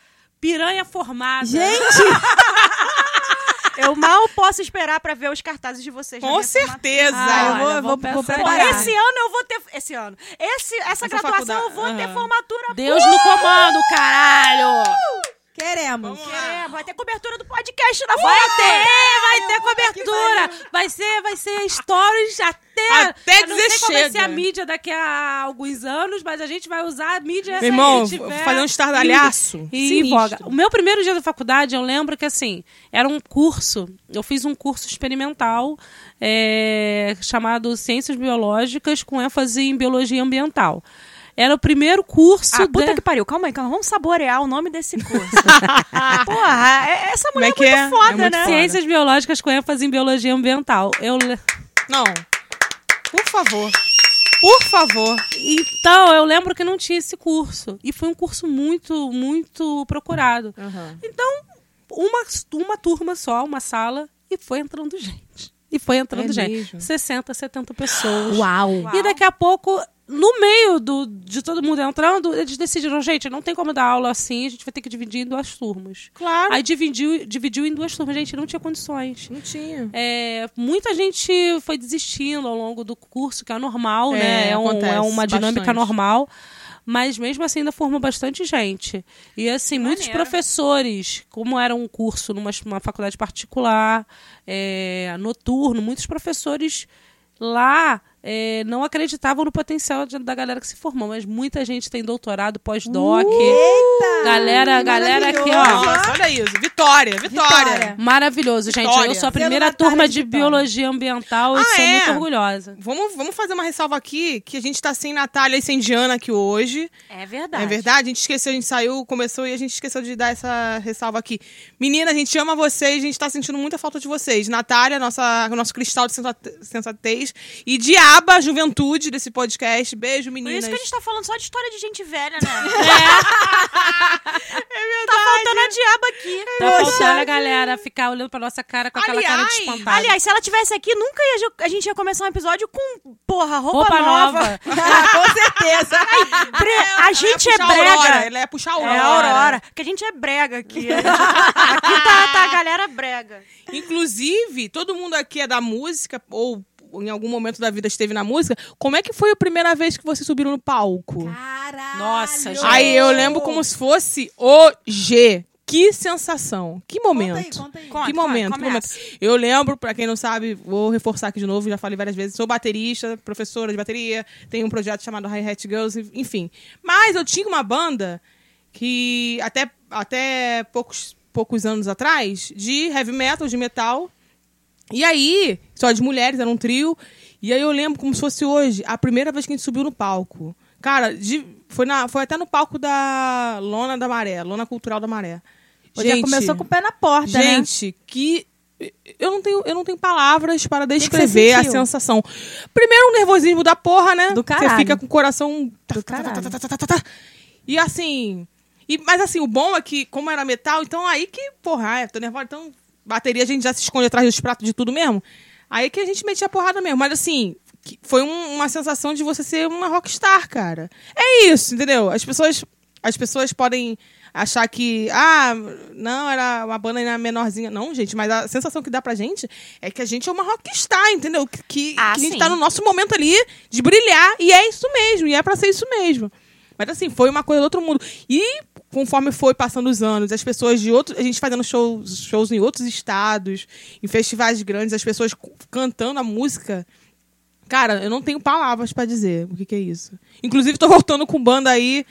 Piranha formada. Gente! Eu mal posso esperar pra ver os cartazes de vocês. Com certeza. Ah, eu vou, vou, vou preparar. Esse ano eu vou ter. Esse ano. Esse, essa, Essa graduação eu vou faculdade, ter formatura. Deus no comando, caralho! Queremos. É, vai ter cobertura do podcast na Vai foto. ter, vai ter cobertura. Vai ser, vai ser stories até. Até eu não dizer sei vai ser chega. a mídia daqui a alguns anos, mas a gente vai usar a mídia. Meu irmão, tiver fazer um estardalhaço. E Sinistro. voga. O meu primeiro dia da faculdade, eu lembro que assim, era um curso, eu fiz um curso experimental é, chamado Ciências Biológicas com ênfase em Biologia Ambiental. Era o primeiro curso Ah, puta de- que pariu. Calma aí, calma. Vamos saborear o nome desse curso. Porra, é- essa mulher é é, que é? muito foda, É muito né? foda. Ciências Biológicas com ênfase em Biologia Ambiental. Eu Não. Por favor. Por favor. Então, eu lembro que não tinha esse curso. E foi um curso muito, muito procurado. Então, uma, uma turma só, uma sala, e foi entrando gente. E foi entrando É gente. mesmo? 60, 70 pessoas. Uau! E daqui a pouco, no meio do, de todo mundo entrando, eles decidiram, gente, não tem como dar aula assim, a gente vai ter que dividir em duas turmas. Claro. Aí dividiu, dividiu em duas turmas, gente, não tinha condições. Não tinha. É, muita gente foi desistindo ao longo do curso, que é normal, É, né? É, um- é uma dinâmica bastante. normal. Mas mesmo assim ainda formou bastante gente. E assim, muitos maneiro. professores, como era um curso numa uma faculdade particular, é, noturno, muitos professores lá é, não acreditavam no potencial de- da galera que se formou, mas muita gente tem doutorado, pós-doc. Eita! Galera, galera aqui, ó. Nossa, olha isso. Vitória, vitória. Vitória. Maravilhoso, gente. Vitória. Eu sou a primeira turma de de biologia ambiental e Ah, sou é? muito orgulhosa. Vamos, vamos fazer uma ressalva aqui, que a gente tá sem Natália e sem Diana aqui hoje. É verdade. É verdade? A gente esqueceu, a gente saiu, começou e a gente esqueceu de dar essa ressalva aqui. Menina, a gente ama vocês, a gente tá sentindo muita falta de vocês. Natália, nossa, nosso cristal de sensate- sensatez. E Diaba, juventude desse podcast. Beijo, Por meninas. isso que a gente tá falando só de história de gente velha, né? É verdade. tá faltando a diaba aqui. Tá Poxa faltando a galera ficar olhando pra nossa cara com aquela cara de Aliás, espantada. Aliás, se ela tivesse aqui, nunca ia, a gente ia começar um episódio com, porra, roupa, roupa nova. nova. Ah, com certeza. Ela a ia gente é brega. Aurora, ela ia puxar a É Aurora. a Aurora. Que a gente é brega aqui. A gente- aqui tá, tá a galera brega. Inclusive, todo mundo aqui é da música, ou em algum momento da vida esteve na música. Como é que foi a primeira vez que vocês subiram no palco? Caralho. Nossa, gente. Aí eu lembro como se fosse hoje. Que sensação. Que momento. Conta aí, conta aí. Conta. Que momento, momento. Eu lembro, pra quem não sabe, vou reforçar aqui de novo, já falei várias vezes, sou baterista, professora de bateria, tenho um projeto chamado Hi Hat Girls, enfim. Mas eu tinha uma banda que até, até poucos, poucos anos atrás, de heavy metal, de metal. E aí, só de mulheres, era um trio. E aí eu lembro como se fosse hoje, a primeira vez que a gente subiu no palco. Cara, de- foi, na, foi até no palco da Lona da Maré, Lona Cultural da Maré. Hoje já começou com o pé na porta, né? Gente, que. Eu não, tenho, eu não tenho palavras para você descrever a sensação. Primeiro, o nervosismo da porra, né? Do Você caralho. fica com o coração. Do caralho. E assim. E, mas assim, o bom é que, como era metal, então aí que, porra, ai, tô nervosa, então. Bateria a gente já se esconde atrás dos pratos de tudo mesmo. Aí que a gente metia a porrada mesmo. Mas assim, foi um- uma sensação de você ser uma rockstar, cara. É isso, entendeu? As pessoas, as pessoas podem achar que, ah, não, era uma banda menorzinha. Não, gente, mas a sensação que dá pra gente é que a gente é uma rockstar, entendeu? Que, que, Ah, que a gente tá no nosso momento ali de brilhar. E é isso mesmo, e é pra ser isso mesmo. Mas assim, foi uma coisa do outro mundo. E conforme foi passando os anos, as pessoas de outros. A gente fazendo shows, shows em outros estados, em festivais grandes, as pessoas cantando a música. Cara, eu não tenho palavras pra dizer o que, que é isso. Inclusive, tô voltando com banda aí.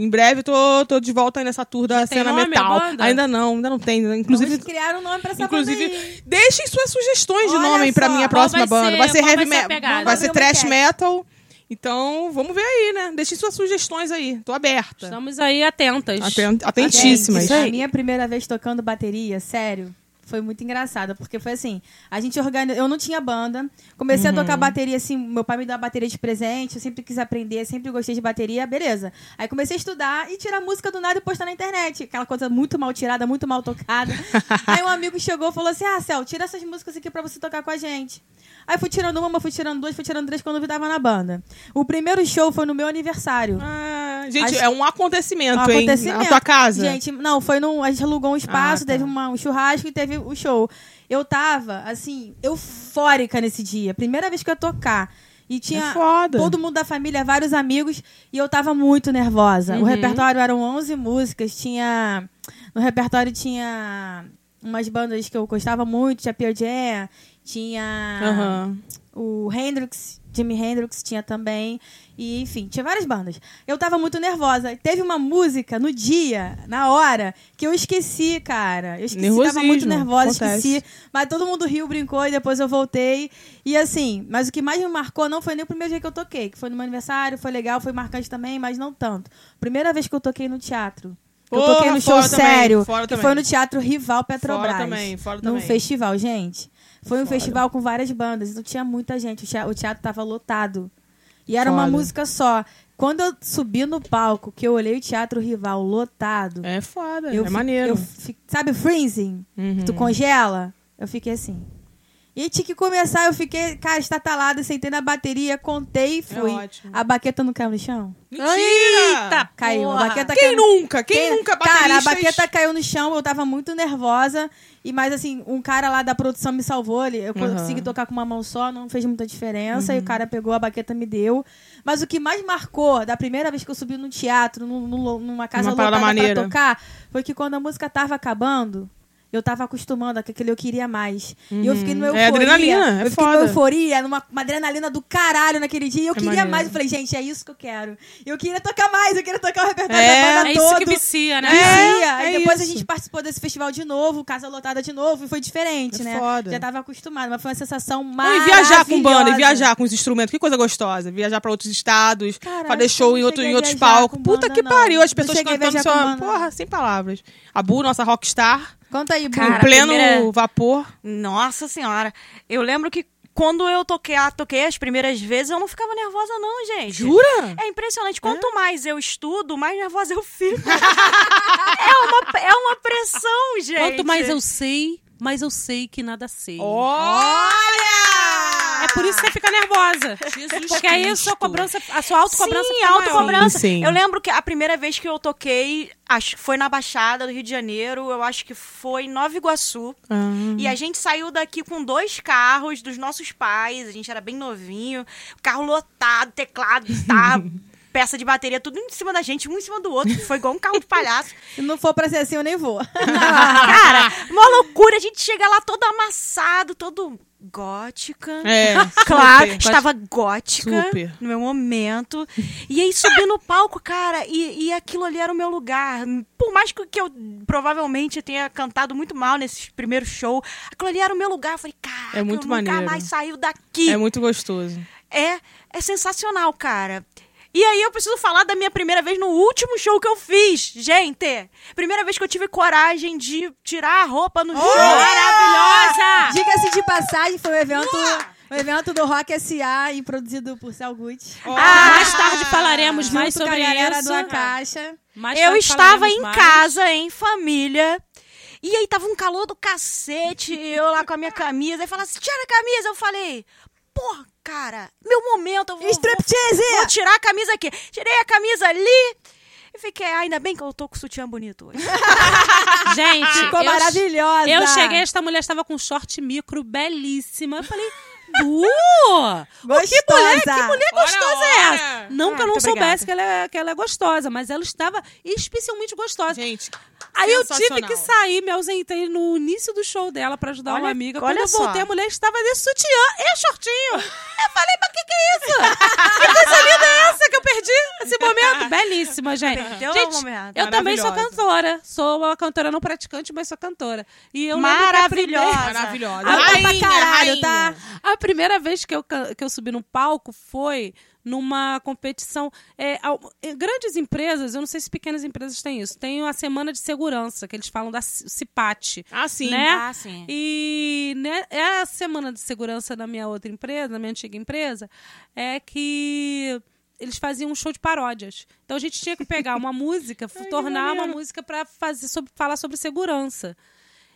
Em breve, tô, tô de volta aí nessa tour da tem cena nome metal. banda? Ainda não, ainda não tem. Inclusive, Vamos criar um nome pra essa Inclusive, banda aí. deixem suas sugestões de Olha nome pra só. minha próxima vai banda. ser- vai ser heavy vai ser metal, vai ser Vamos abrir uma thrash enquete. metal. Então, vamos ver aí, né? Deixem suas sugestões aí. Tô aberta. Estamos aí atentas. Aten- Atentíssimas. Gente, a minha primeira vez tocando bateria, sério, foi muito engraçada, porque foi assim, a gente organizou, eu não tinha banda, comecei a tocar Uhum. bateria assim, meu pai me deu a bateria de presente, eu sempre quis aprender, sempre gostei de bateria, beleza. Aí comecei a estudar e tirar música do nada e postar na internet, aquela coisa muito mal tirada, muito mal tocada. Aí um amigo chegou e falou assim: "Ah, Cel, tira essas músicas aqui pra você tocar com a gente". Aí fui tirando uma, fui tirando duas, fui tirando três quando eu tava na banda. O primeiro show foi no meu aniversário. Ah, gente, Acho- é um acontecimento, Um hein? acontecimento. Na tua casa. Gente, não, foi num. A gente alugou um espaço, Ah, tá. teve uma- um churrasco e teve o show. Eu tava, assim, eufórica nesse dia. Primeira vez que eu ia tocar. E tinha É todo mundo da família, vários amigos, e eu tava muito nervosa. Uhum. O repertório eram 11 músicas, tinha. No repertório tinha umas bandas que eu gostava muito, tinha Pearl Jam, tinha Aham. o Hendrix, Jimi Hendrix tinha também. E, enfim, tinha várias bandas. Eu tava muito nervosa. Teve uma música no dia, na hora, que eu esqueci, cara. Eu esqueci, tava muito nervosa, acontece. esqueci. Mas todo mundo riu, brincou e depois eu voltei. E assim, mas o que mais me marcou não foi nem o primeiro dia que eu toquei, que foi no meu aniversário, foi legal, foi marcante também, mas não tanto. Primeira vez que eu toquei no teatro. eu Porra, toquei no show também, sério, que também. foi no Teatro Rival Petrobras. Fora também, fora Num também. festival, gente. Foi um festival com várias bandas, então tinha muita gente. O tea- O teatro tava lotado. E era uma música só. Quando eu subi no palco, que eu olhei o Teatro Rival lotado, É foda, eu é fi- maneiro. eu fi- sabe o freezing? Uhum. Tu congela? Eu fiquei assim. E tinha que começar, eu fiquei, cara, estatalada, sentei na bateria, contei e fui. ótimo. a baqueta não caiu no chão? Mentira! Eita! Caiu. Porra. A baqueta Quem caiu. nunca? Quem, nunca Cara, a bateristas- baqueta caiu no chão, eu tava muito nervosa. E mais assim, um cara lá da produção me salvou. Ele, eu Uhum. consegui tocar com uma mão só, não fez muita diferença. E o cara pegou a baqueta me deu. Mas o que mais marcou da primeira vez que eu subi no teatro, num- num- numa casa Uma lotada pra tocar, foi que quando a música tava acabando, eu tava acostumando com aquele eu queria mais. E eu fiquei numa É euforia. adrenalina, é eu fiquei numa foda. euforia, numa uma adrenalina do caralho naquele dia. E eu É queria maneiro. mais. Eu falei, gente, é isso que eu quero. Eu queria tocar mais, eu queria tocar o repertório É, da banda É todo. isso que vicia, né? Vicia. É, Aí é depois a isso. gente participou desse festival de novo, casa lotada de novo, e foi diferente, É né? foda. Já tava acostumada, mas foi uma sensação maravilhosa. e viajar com banda, e viajar com os instrumentos, que coisa gostosa. Viajar pra outros estados, Cara, fazer show em, outro, em a outros palcos. Puta banda, que não. pariu, as pessoas a cantando não. Porra, sem palavras. A Bu, nossa rockstar, Conta aí. Cara, em pleno primeira- vapor. Nossa senhora. Eu lembro que quando eu toquei, ah, toquei as primeiras vezes, eu não ficava nervosa, não, gente. Jura? É impressionante. Quanto mais eu estudo, mais nervosa eu fico. é, uma, é uma pressão, gente. Quanto mais eu sei, mais eu sei que nada sei. Olha! Por isso que você fica nervosa. Porque aí a sua cobrança, a sua autocobrança Sim, fica autocobrança. Sim, sim. Eu lembro que a primeira vez que eu toquei, acho que foi na Baixada do Rio de Janeiro, eu acho que foi em Nova Iguaçu. Ah. E a gente saiu daqui com dois carros dos nossos pais, a gente era bem novinho, carro lotado, teclado, guitarra, peça de bateria, tudo em cima da gente, um em cima do outro, foi igual um carro de palhaço. Se não for pra ser assim, eu nem vou. Cara, uma loucura, a gente chega lá todo amassado, todo gótica. É, Claro, super. estava gótica Super. no meu momento. E aí subi no palco, cara, e, e aquilo ali era o meu lugar. Por mais que, que eu provavelmente tenha cantado muito mal nesse primeiro show, aquilo ali era o meu lugar. Eu falei, cara, É muito eu nunca maneiro. mais saiu daqui. É muito gostoso. É, é sensacional, cara. E aí eu preciso falar da minha primeira vez no último show que eu fiz, gente. Primeira vez que eu tive coragem de tirar a roupa no show. Maravilhosa! Diga-se de passagem, foi o evento, o evento do Rock S.A. e produzido por Cel Gucci. Ah, mais tarde falaremos mais Junto com sobre a galera isso. do A Caixa. Mais Eu estava em mais. casa, em família. E aí tava um calor do cacete, eu lá com a minha camisa. Aí falava assim, tira a camisa. Eu falei, porra, cara, meu momento, eu vou, vou, Striptease! vou tirar a camisa aqui. Tirei a camisa ali. E fiquei, ainda bem que eu tô com sutiã bonito hoje. Gente, Ficou eu, maravilhosa. eu cheguei, esta mulher estava com short micro belíssima. Eu falei, Bu! Gostosa. Que mulher, que mulher gostosa Ora, é ora. essa? Não que Ah, eu não soubesse que ela, é, que ela é gostosa, mas ela estava especialmente gostosa. Gente, Aí eu tive que sair, me ausentei no início do show dela pra ajudar Olha- uma amiga. olha Quando eu voltei, só. a mulher estava de sutiã e shortinho. Eu falei, mas o que, que é isso? que coisa linda é essa que eu perdi esse momento? Belíssima, gente. Perdeu o gente, momento. eu também sou Maravilhosa. cantora. Sou uma cantora não praticante, mas sou cantora. E eu lembro que a Maravilhosa. maravilhosa. Ah, pra Rainha, caralho, rainha. tá? A primeira vez que eu, que eu subi no palco foi numa competição. é, al- em grandes empresas, eu não sei se pequenas empresas têm isso, tem a semana de segurança, que eles falam da CIPAT. Ah, sim. Né? Ah, sim. E né, é a semana de segurança na minha outra empresa, na minha antiga empresa, é que eles faziam um show de paródias. Então a gente tinha que pegar uma música, tornar uma música para fazer sobre, falar sobre segurança.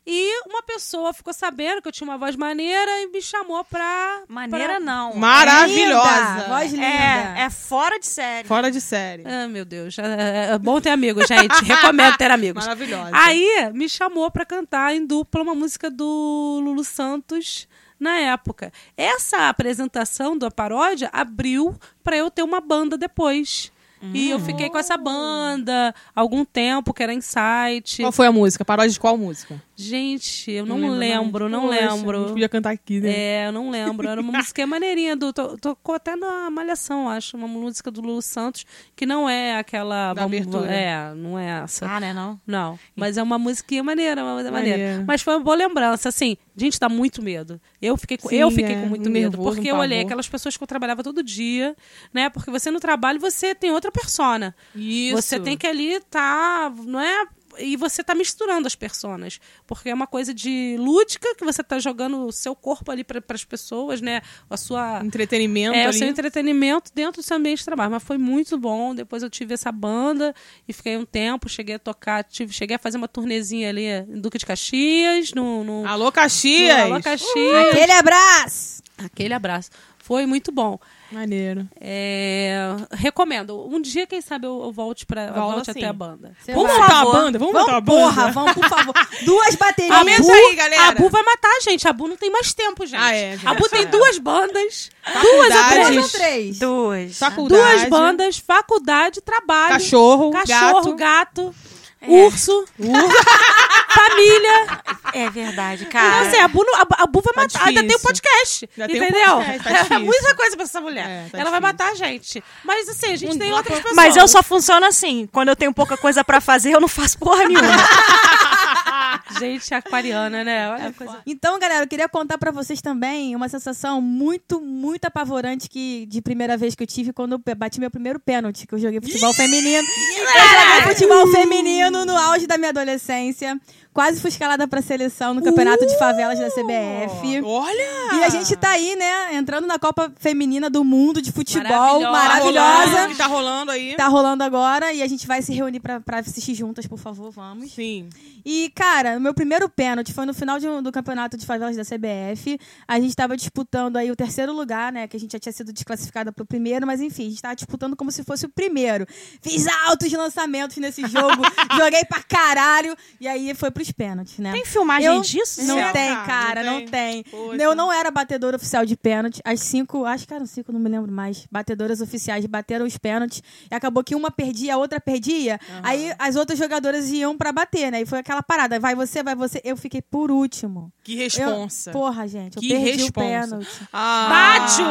E uma pessoa ficou sabendo que eu tinha uma voz maneira e me chamou pra. Maneira pra... não. Maravilhosa. Linda, voz linda. É, é fora de série. Fora de série. Ah, meu Deus. É, é bom ter amigos, gente. Recomendo ter amigos. Maravilhosa. Aí me chamou pra cantar em dupla uma música do Lulu Santos na época. Essa apresentação da paródia abriu pra eu ter uma banda depois. E eu fiquei com essa banda algum tempo, que era Insight. Qual foi a música? Paródia de qual música? Gente, eu não, lembro, lembro, não, Poxa, A gente lembro. podia cantar aqui, né? É, eu não lembro. Era uma música maneirinha do. to- Tocou até na Malhação, acho. Uma música do Lulu Santos, que não é aquela. Da abertura. É, não é essa. Ah, né, não? Não, mas é uma musiquinha maneira, uma música maneira. Maneiro. Mas foi uma boa lembrança, assim, gente, dá muito medo. Eu fiquei com, Sim, eu fiquei é, com muito medo, nervoso, porque eu olhei pavor. aquelas pessoas que eu trabalhava todo dia, né? Porque você no trabalho, você tem outra persona. Isso. Você tem que ali tá, não é? E você tá misturando as personas, porque é uma coisa de lúdica que você tá jogando o seu corpo ali para as pessoas, né? A sua Entretenimento é, o ali. seu entretenimento dentro do seu ambiente de trabalho. Mas foi muito bom. Depois eu tive essa banda e fiquei um tempo, cheguei a tocar, tive, cheguei a fazer uma turnezinha ali em Duque de Caxias, no, no, Alô, no Caxias. Alô Caxias. Aquele abraço! Aquele abraço. Foi muito bom. Maneiro. É, recomendo. Um dia, quem sabe, eu, eu volte, pra, eu volte até a banda. Vamos vai. uma favor. banda? Vamos, uma Vamos, banda? porra, vamos, por favor. Duas baterias. Aumenta Bu- aí, galera. A Bu vai matar a gente. A Bu não tem mais tempo, gente. Ah, é, gente. A Bu tem É. duas bandas, duas ou três. Duas ou três? Duas. Faculdade. Duas bandas, faculdade, trabalho. Cachorro, Cachorro, gato. gato, urso, família. É verdade, Então, cara. assim, a Bu, não- a, a Bu vai Tá matar. Ainda tem um podcast. Já tem um entendeu? podcast, tá é muita coisa pra essa mulher. É, tá Ela vai difícil. matar a gente. Mas, assim, a gente Um tem outras pessoas. Mas eu só funciono assim. Quando eu tenho pouca coisa pra fazer, eu não faço porra nenhuma. Gente aquariana, né? Olha a coisa. Então, galera, eu queria contar pra vocês também uma sensação muito, muito apavorante que de primeira vez que eu tive quando eu bati meu primeiro pênalti, que eu joguei futebol feminino. Eu joguei futebol feminino no auge da minha adolescência. Quase fui escalada pra seleção no campeonato de favelas da CBF. Olha! E a gente tá aí, né, entrando na Copa Feminina do Mundo de Futebol, Maravilhosa. Tá rolando, maravilhosa. que tá rolando aí. Tá rolando agora e a gente vai se reunir pra, pra assistir juntas, por favor, vamos. Sim. E, cara, o meu primeiro pênalti foi no final de do campeonato de favelas da CBF. A gente tava disputando aí o terceiro lugar, né? Que a gente já tinha sido desclassificada pro primeiro, mas enfim, a gente tava disputando como se fosse o primeiro. Fiz altos lançamentos nesse jogo, joguei pra caralho, e aí foi pros pênaltis, né? Tem filmagem Eu- disso? Não tem, cara, não não tem. tem. Poxa. Eu não era batedora oficial de pênalti. As cinco, acho que eram cinco, não me lembro mais. Batedoras oficiais bateram os pênaltis. E acabou que uma perdia, a outra perdia. Aí as outras jogadoras iam pra bater, né? E foi aquela parada. Vai você, vai você. Eu fiquei por último. Que Eu- responsa. porra, gente, eu que perdi responsa. o pênalti. Ah, Bádio!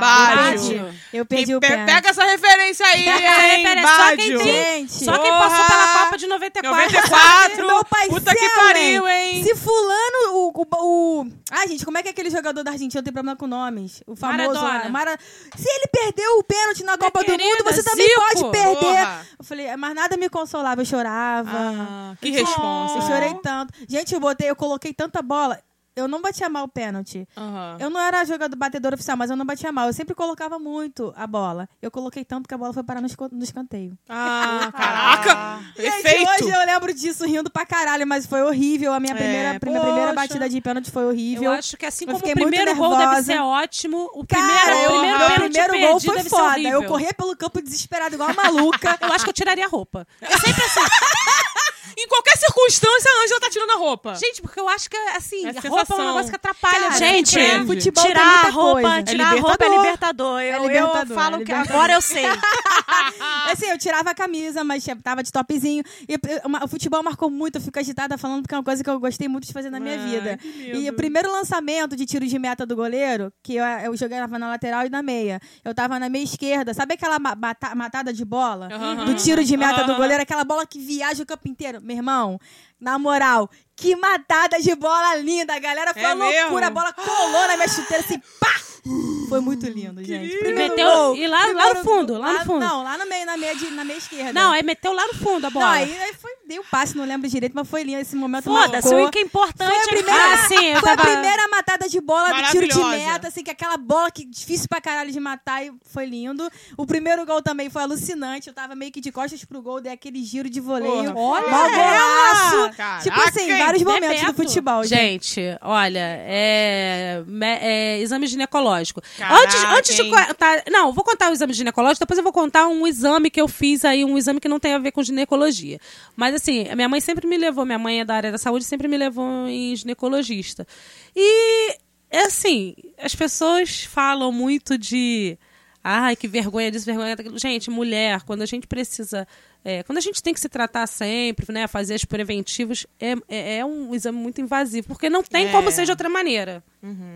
Bádio! Eu perdi Quem o pe- pênalti. Pega essa referência aí, hein, referência, só quem tem- Gente, Só quem passou pela Copa de 94. 94. meu pai Puta que pariu, hein? Se fulano, o, o, o... Ah, gente, como é que é aquele jogador da Argentina tem problema com nomes? O famoso Maradona. lá, Mara... Se ele perdeu o pênalti na Copa do querida, Mundo, você também Zico. pode perder. Porra. Eu falei, mas nada me consolava, eu chorava. Ah, que responsa. Eu chorei tanto. Gente, eu botei, eu coloquei tanta bola. Eu não batia mal o pênalti. Aham. Eu não era jogador batedor oficial, mas eu não batia mal. Eu sempre colocava muito a bola. Eu coloquei tanto que a bola foi parar no, esco- no escanteio. Ah, caraca! Gente, Efeito! hoje eu lembro disso rindo pra caralho, mas foi horrível. A minha É, primeira, minha primeira poxa. batida de pênalti foi Eu horrível. acho que assim Eu como o fiquei muito primeiro gol deve nervosa. ser ótimo, o Cara, primeiro, eu, o primeiro meu pênalti primeiro gol perdido foi deve ser foda. horrível. Eu corria pelo campo desesperado igual uma maluca. Eu acho que eu tiraria a roupa. É sempre assim. Em qualquer circunstância, a Ângela tá tirando a roupa. Gente, porque eu acho que, assim, É a roupa é um negócio que atrapalha. Cara, Gente, é, futebol tem tirar muita a roupa, coisa. tirar É a roupa é libertador. Eu, É libertador, eu falo é que libertador. agora eu sei. assim, eu tirava a camisa, mas tava de topzinho. E o futebol marcou muito. Eu fico agitada falando porque é uma coisa que eu gostei muito de fazer na minha Ai, vida. que. E o primeiro lançamento de tiro de meta do goleiro, que eu, eu jogava na lateral e na meia. Eu tava na meia esquerda. Sabe aquela ma- mata- matada de bola? Aham. Do tiro de meta do goleiro? Aquela bola que viaja o campo inteiro. Meu irmão, na moral, que matada de bola linda. A galera foi É uma loucura. mesmo? A bola colou na minha chuteira assim, pá! Foi muito lindo, gente. Primeiro Meteu- gol, e lá- lá no fundo, gol. lá no fundo. Não, lá no meio, na meia, de- na meia esquerda. Não, aí meteu lá no fundo a bola. Não, aí, aí foi, dei o passe, não lembro direito, mas foi lindo esse momento. Foda-se, o que é importante Foi a é primeira, Ah, sim, foi tava- a primeira matada de bola do tiro de meta, assim, que aquela bola que difícil pra caralho de matar e foi lindo. O primeiro gol também foi alucinante. Eu tava meio que de costas pro gol, dei aquele giro de voleio. Porra, olha golaço. Caraca, Tipo assim, vários momentos Bebeto. do futebol, gente. Gente, olha, é, é exame ginecológico. Caraca, antes antes de contar. Não, vou contar o exame ginecológico, depois eu vou contar um exame que eu fiz aí, um exame que não tem a ver com ginecologia. Mas assim, a minha mãe sempre me levou, minha mãe é da área da saúde, sempre me levou em ginecologista. E, é assim, as pessoas falam muito de. Ai, que vergonha disso, vergonha daquilo. Gente, mulher, quando a gente precisa. é, quando a gente tem que se tratar sempre, né? Fazer os preventivos, é, é, é um exame muito invasivo. Porque não tem É. como ser de outra maneira.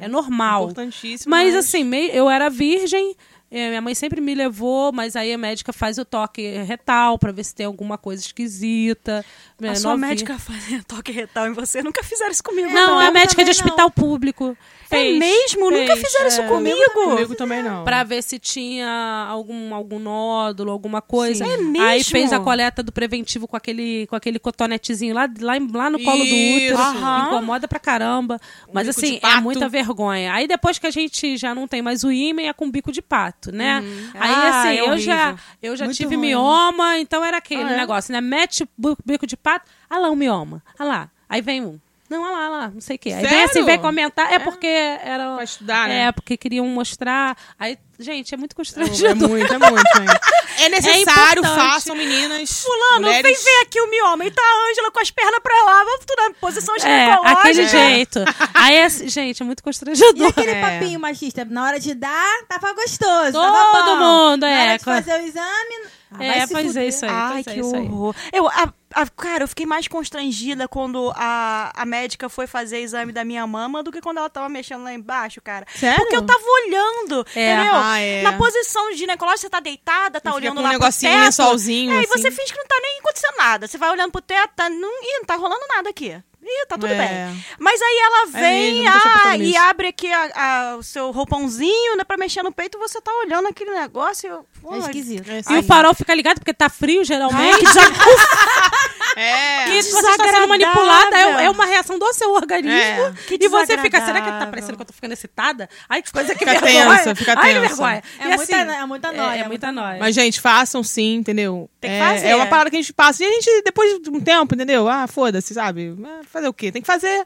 É normal. Importantíssimo. Mas, assim, mei- eu era virgem, minha mãe sempre me levou, mas aí a médica faz o toque retal pra ver se tem alguma coisa esquisita. A É, sua novinha. médica fazendo toque retal em você. Nunca fizeram isso comigo. Não, é não, médica de também não. hospital público. É Fez, mesmo? Nunca fez, fizeram isso é. comigo. Comigo também não. Pra ver se tinha algum, algum nódulo, alguma coisa. Sim. É Aí mesmo? fez a coleta do preventivo com aquele, com aquele cotonetezinho lá, lá, lá no colo do Isso. útero. Aham. Incomoda pra caramba. Mas bico de assim, é muita vergonha. Aí depois que a gente já não tem mais o ímã, é com bico de pato, né? Aí Ah, assim, é eu já, eu já Muito tive ruim. mioma, então era aquele Ah, é? negócio, né? Mete o bico de pato, ah lá o mioma. Ah lá. Aí vem um. Não, olha lá, olha lá, não sei o quê. Aí vem assim, vem comentar. É porque era. Pra estudar, né? É, porque queriam mostrar. Aí, gente, é muito É constrangedor. muito, é muito, gente. É necessário, importante. façam, meninas. Fulano, mulheres. vem ver aqui o mioma. E tá a Ângela com as pernas pra lá, vamos tudo na posição É, ginecológica. aquele jeito. Aí, assim, gente, é muito E constrangedor. aquele É. papinho machista? Na hora de dar, tava gostoso. Todo tava bom. mundo, Na é, hora de fazer o exame. ah, vai É, se pois é fuder. isso aí. Ai, é que horror. Eu, a- a- cara, eu fiquei mais constrangida quando a, a médica foi fazer exame da minha mama do que quando ela tava mexendo lá embaixo, cara. Sério? Porque eu tava olhando, É, entendeu? ah, é. Na posição de ginecológico, você tá deitada, tá E olhando com um lá negocinho, pro teto. lençolzinho, É, e assim. você finge que não tá nem acontecendo nada. Você vai olhando pro teto, tá, não, ih, não tá rolando nada aqui. Ih, tá tudo É. bem. Mas aí ela vem mesmo, nunca tinha ah, e abre aqui a- a- o seu roupãozinho né, pra mexer no peito e você tá olhando aquele negócio. e eu- É esquisito. É, E o farol fica ligado porque tá frio, geralmente. É. E você está sendo manipulada, é, é uma reação do seu organismo. É. E você fica, será que tá parecendo que eu tô ficando excitada? Ai, que coisa que Fica vergonha. tensa, fica Ai, que tensa. vergonha. É E muita- assim, é muita nóia, É, é muita nóia. Mas, gente, façam sim, entendeu? Tem que é, fazer. É uma parada que a gente passa. E a gente, depois de um tempo, entendeu? Ah, foda-se, sabe? Ah, Fazer o quê? Tem que fazer.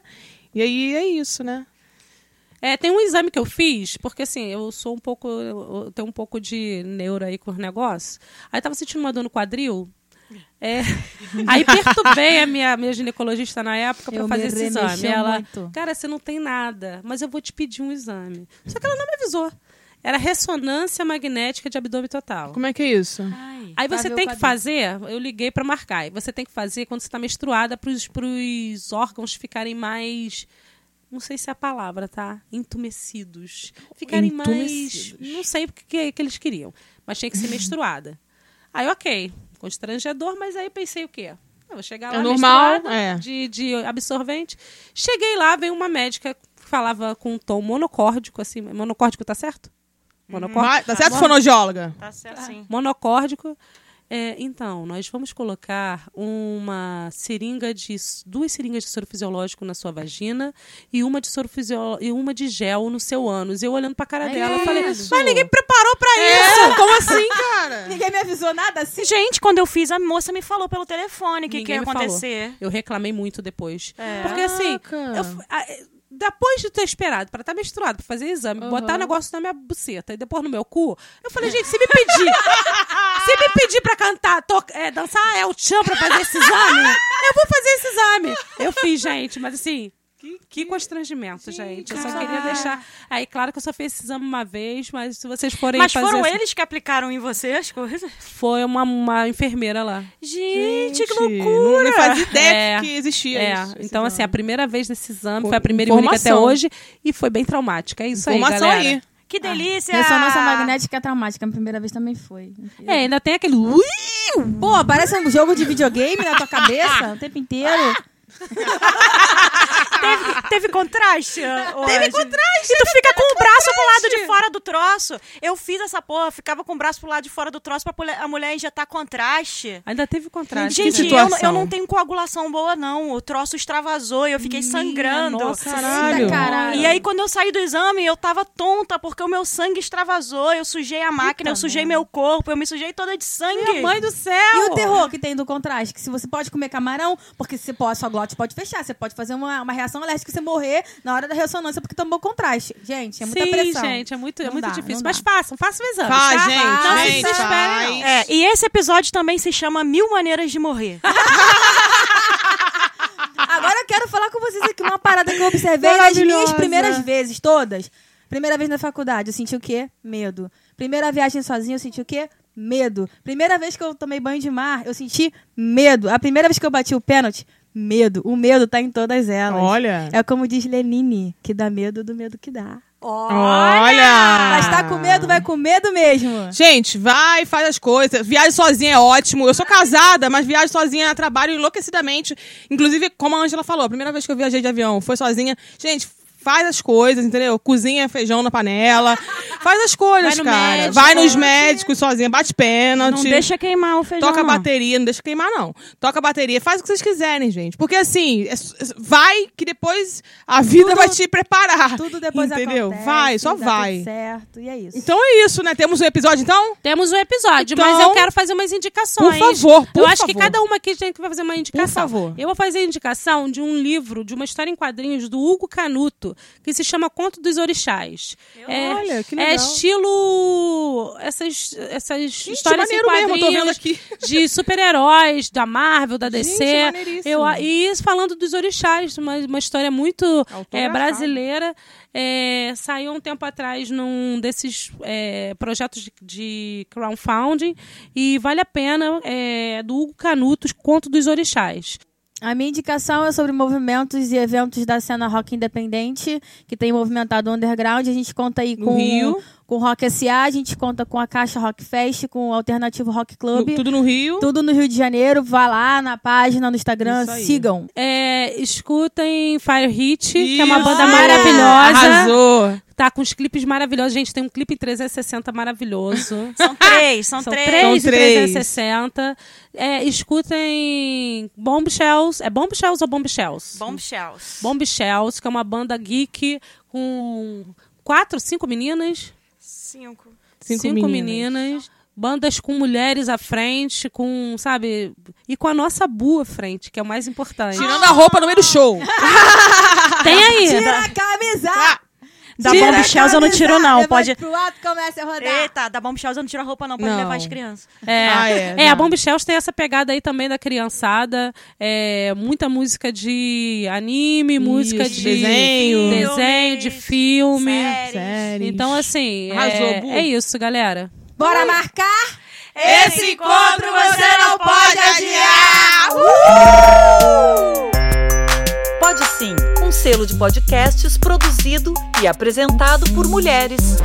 E aí é isso, né? É, tem um exame que eu fiz, porque assim, eu sou um pouco. Eu tenho um pouco de neuro aí com os negócios. Aí eu tava sentindo uma dor no quadril. É, aí perturbei a minha, minha ginecologista na época pra Eu fazer esse exame. Ela, muito. cara, você não tem nada, mas eu vou te pedir um exame. Só que ela não me avisou. Era ressonância magnética de abdômen total. Como é que é isso? Ai. Aí você tem que fazer, eu liguei pra marcar, e você tem que fazer quando você tá menstruada pros, pros órgãos ficarem mais. Não sei se é a palavra, tá? Entumecidos. Ficarem Entumecidos. mais. Não sei o que, que, que eles queriam. Mas tinha que ser menstruada. Aí, ok. Constrangedor, mas aí pensei o quê? Eu vou chegar É lá normal, menstruada, é. de, de absorvente. Cheguei lá, veio uma médica que falava com um tom monocórdico, assim. Monocórdico tá certo? Monocórdico? Tá certo, fonoaudióloga? Tá certo sim. monocórdico. É, então, nós vamos colocar uma seringa de duas seringas de soro fisiológico na sua vagina e uma de soro e uma de gel no seu ânus. Eu olhando pra cara É dela, eu falei. "Mas ninguém preparou pra É, isso". como assim, cara? Ninguém me avisou nada assim. Gente, quando eu fiz, a moça me falou pelo telefone o que, que ia me falou. acontecer. Eu reclamei muito depois. É. Porque assim, eu a- depois de ter esperado pra estar menstruado, pra fazer exame, Uhum. botar o negócio na minha buceta e depois no meu cu, eu falei, gente, se me pedir, se me pedir pra cantar, to- é, dançar é o tchan pra fazer esse exame, eu vou fazer esse exame. Eu fiz, gente, mas assim, que, que constrangimento, gente. Eu só queria deixar. Aí, claro que eu só fiz esse exame uma vez, mas se vocês forem Mas fazer. foram assim- eles que aplicaram em você as coisas? Foi uma, uma enfermeira lá. Gente, que Não, loucura! nem fazia ideia É, que existia É, isso. então assim, a primeira vez nesse exame Com- foi a primeira e única até informação. hoje e foi bem traumática. É isso aí, Informação galera. aí. Que delícia! Ressonância magnética é traumática. A primeira vez também foi. É, ainda tem aquele ui, Pô, parece um jogo de videogame na tua cabeça o tempo inteiro. Teve, teve contraste? Teve contraste! E tu fica com o braço pro lado de fora do troço. Eu fiz essa porra, ficava com o braço pro lado de fora do troço pra a mulher injetar contraste. ainda teve contraste. Gente, eu, eu não tenho coagulação boa, não. O troço extravasou e eu fiquei sangrando. nossa, Caralho. Caralho. E aí, quando eu saí do exame, eu tava tonta, porque o meu sangue extravasou. Eu sujei a máquina, eu sujei meu corpo, eu me sujei toda de sangue. Minha mãe do céu! E o terror que tem do contraste? Que se você pode comer camarão, porque você pode, sua glote pode fechar. Você pode fazer uma, uma reação alérgica e você morrer na hora da ressonância porque tomou contraste. Gente, é muita Sim, pressão. gente, é muito, é muito dá, difícil. Mas façam, façam o exame. Faz, tá? gente, Não se gente, desesperem, não. É, e esse episódio também se chama Mil Maneiras de Morrer. Agora eu quero falar com vocês aqui uma parada que eu observei nas minhas primeiras vezes, todas. Primeira vez na faculdade, eu senti o quê? Medo. Primeira viagem sozinha, eu senti o quê? Medo. Primeira vez que eu tomei banho de mar, eu senti medo. A primeira vez que eu bati o pênalti, medo. O medo tá em todas elas. Olha. É como diz Lenine, que dá medo do medo que dá. Olha! Mas tá com medo, vai com medo mesmo. Gente, vai, faz as coisas. Viagem sozinha é ótimo. Eu sou casada, mas viagem sozinha trabalho enlouquecidamente. Inclusive, como a Angela falou, a primeira vez que eu viajei de avião foi sozinha. Gente, faz as coisas, entendeu? Cozinha feijão na panela. Faz as coisas, Vai cara. médico. vai nos médicos sozinha, bate pênalti. Não deixa queimar o feijão. Toca a não. bateria, não deixa queimar, não. Toca a bateria, faz o que vocês quiserem, gente. Porque assim, é é- vai que depois a vida Tudo- vai te preparar. Tudo depois Entendeu? acontece. vai, só vai. tudo certo, e é isso. Então é isso, né? Temos um episódio, então? Temos um episódio, Então, mas eu quero fazer umas indicações. por favor, por Eu acho que favor. cada uma aqui tem que fazer uma indicação. favor. Eu vou fazer a indicação de um livro, de uma história em quadrinhos do Hugo Canuto, que se chama Conto dos Orixás. É, Olha, que é legal. estilo essas, essas histórias em mesmo, quadrinhos aqui. de super-heróis da Marvel, da Gente, DC. maneiríssimo. Eu, e falando dos orixás, uma, uma história muito é, brasileira. É, saiu um tempo atrás num desses é, projetos de, de crowdfunding e vale a pena, é, do Hugo Canutos, Conto dos Orixás. A minha indicação é sobre movimentos e eventos da cena rock independente, que tem movimentado o underground. A gente conta aí No com, Rio. Com o Rock SA, a gente conta com a Caixa Rock Fest, com o Alternativo Rock Club. No- tudo no Rio. Tudo no Rio de Janeiro. Vá lá na página, no Instagram, Isso sigam. É, escutem Fire Hit, que é uma Isso. banda Ah, maravilhosa. Arrasou. Tá com os clipes maravilhosos. Gente, tem um clipe em 360 maravilhoso. São três, são, São três. três São três. 360. É, escutem Bombshells. É Bombshells ou Bombshells? Bombshells. Bombshells, que é uma banda geek com quatro, cinco meninas. Cinco. Cinco meninas. meninas. Bandas com mulheres à frente, com, sabe? E com a nossa Bu à frente, que é o mais importante. Tirando a roupa no meio do show. Tem aí. Tira a camisa! Da Tira a Bombshells eu não tiro, não. Pode. pro alto e começa a rodar. Eita, da Bombshells eu não tiro a roupa, não. Pode Não. levar as crianças. É, Ah, é, é, a não. Bombshells tem essa pegada aí também da criançada. É, muita música de anime, música Isso, de desenho. desenho, de filme. Séries. Sério. Então, assim, Arrasou, é, é isso, galera. Bora marcar? Esse encontro você não pode adiar! Pode sim, um selo de podcasts produzido e apresentado por mulheres.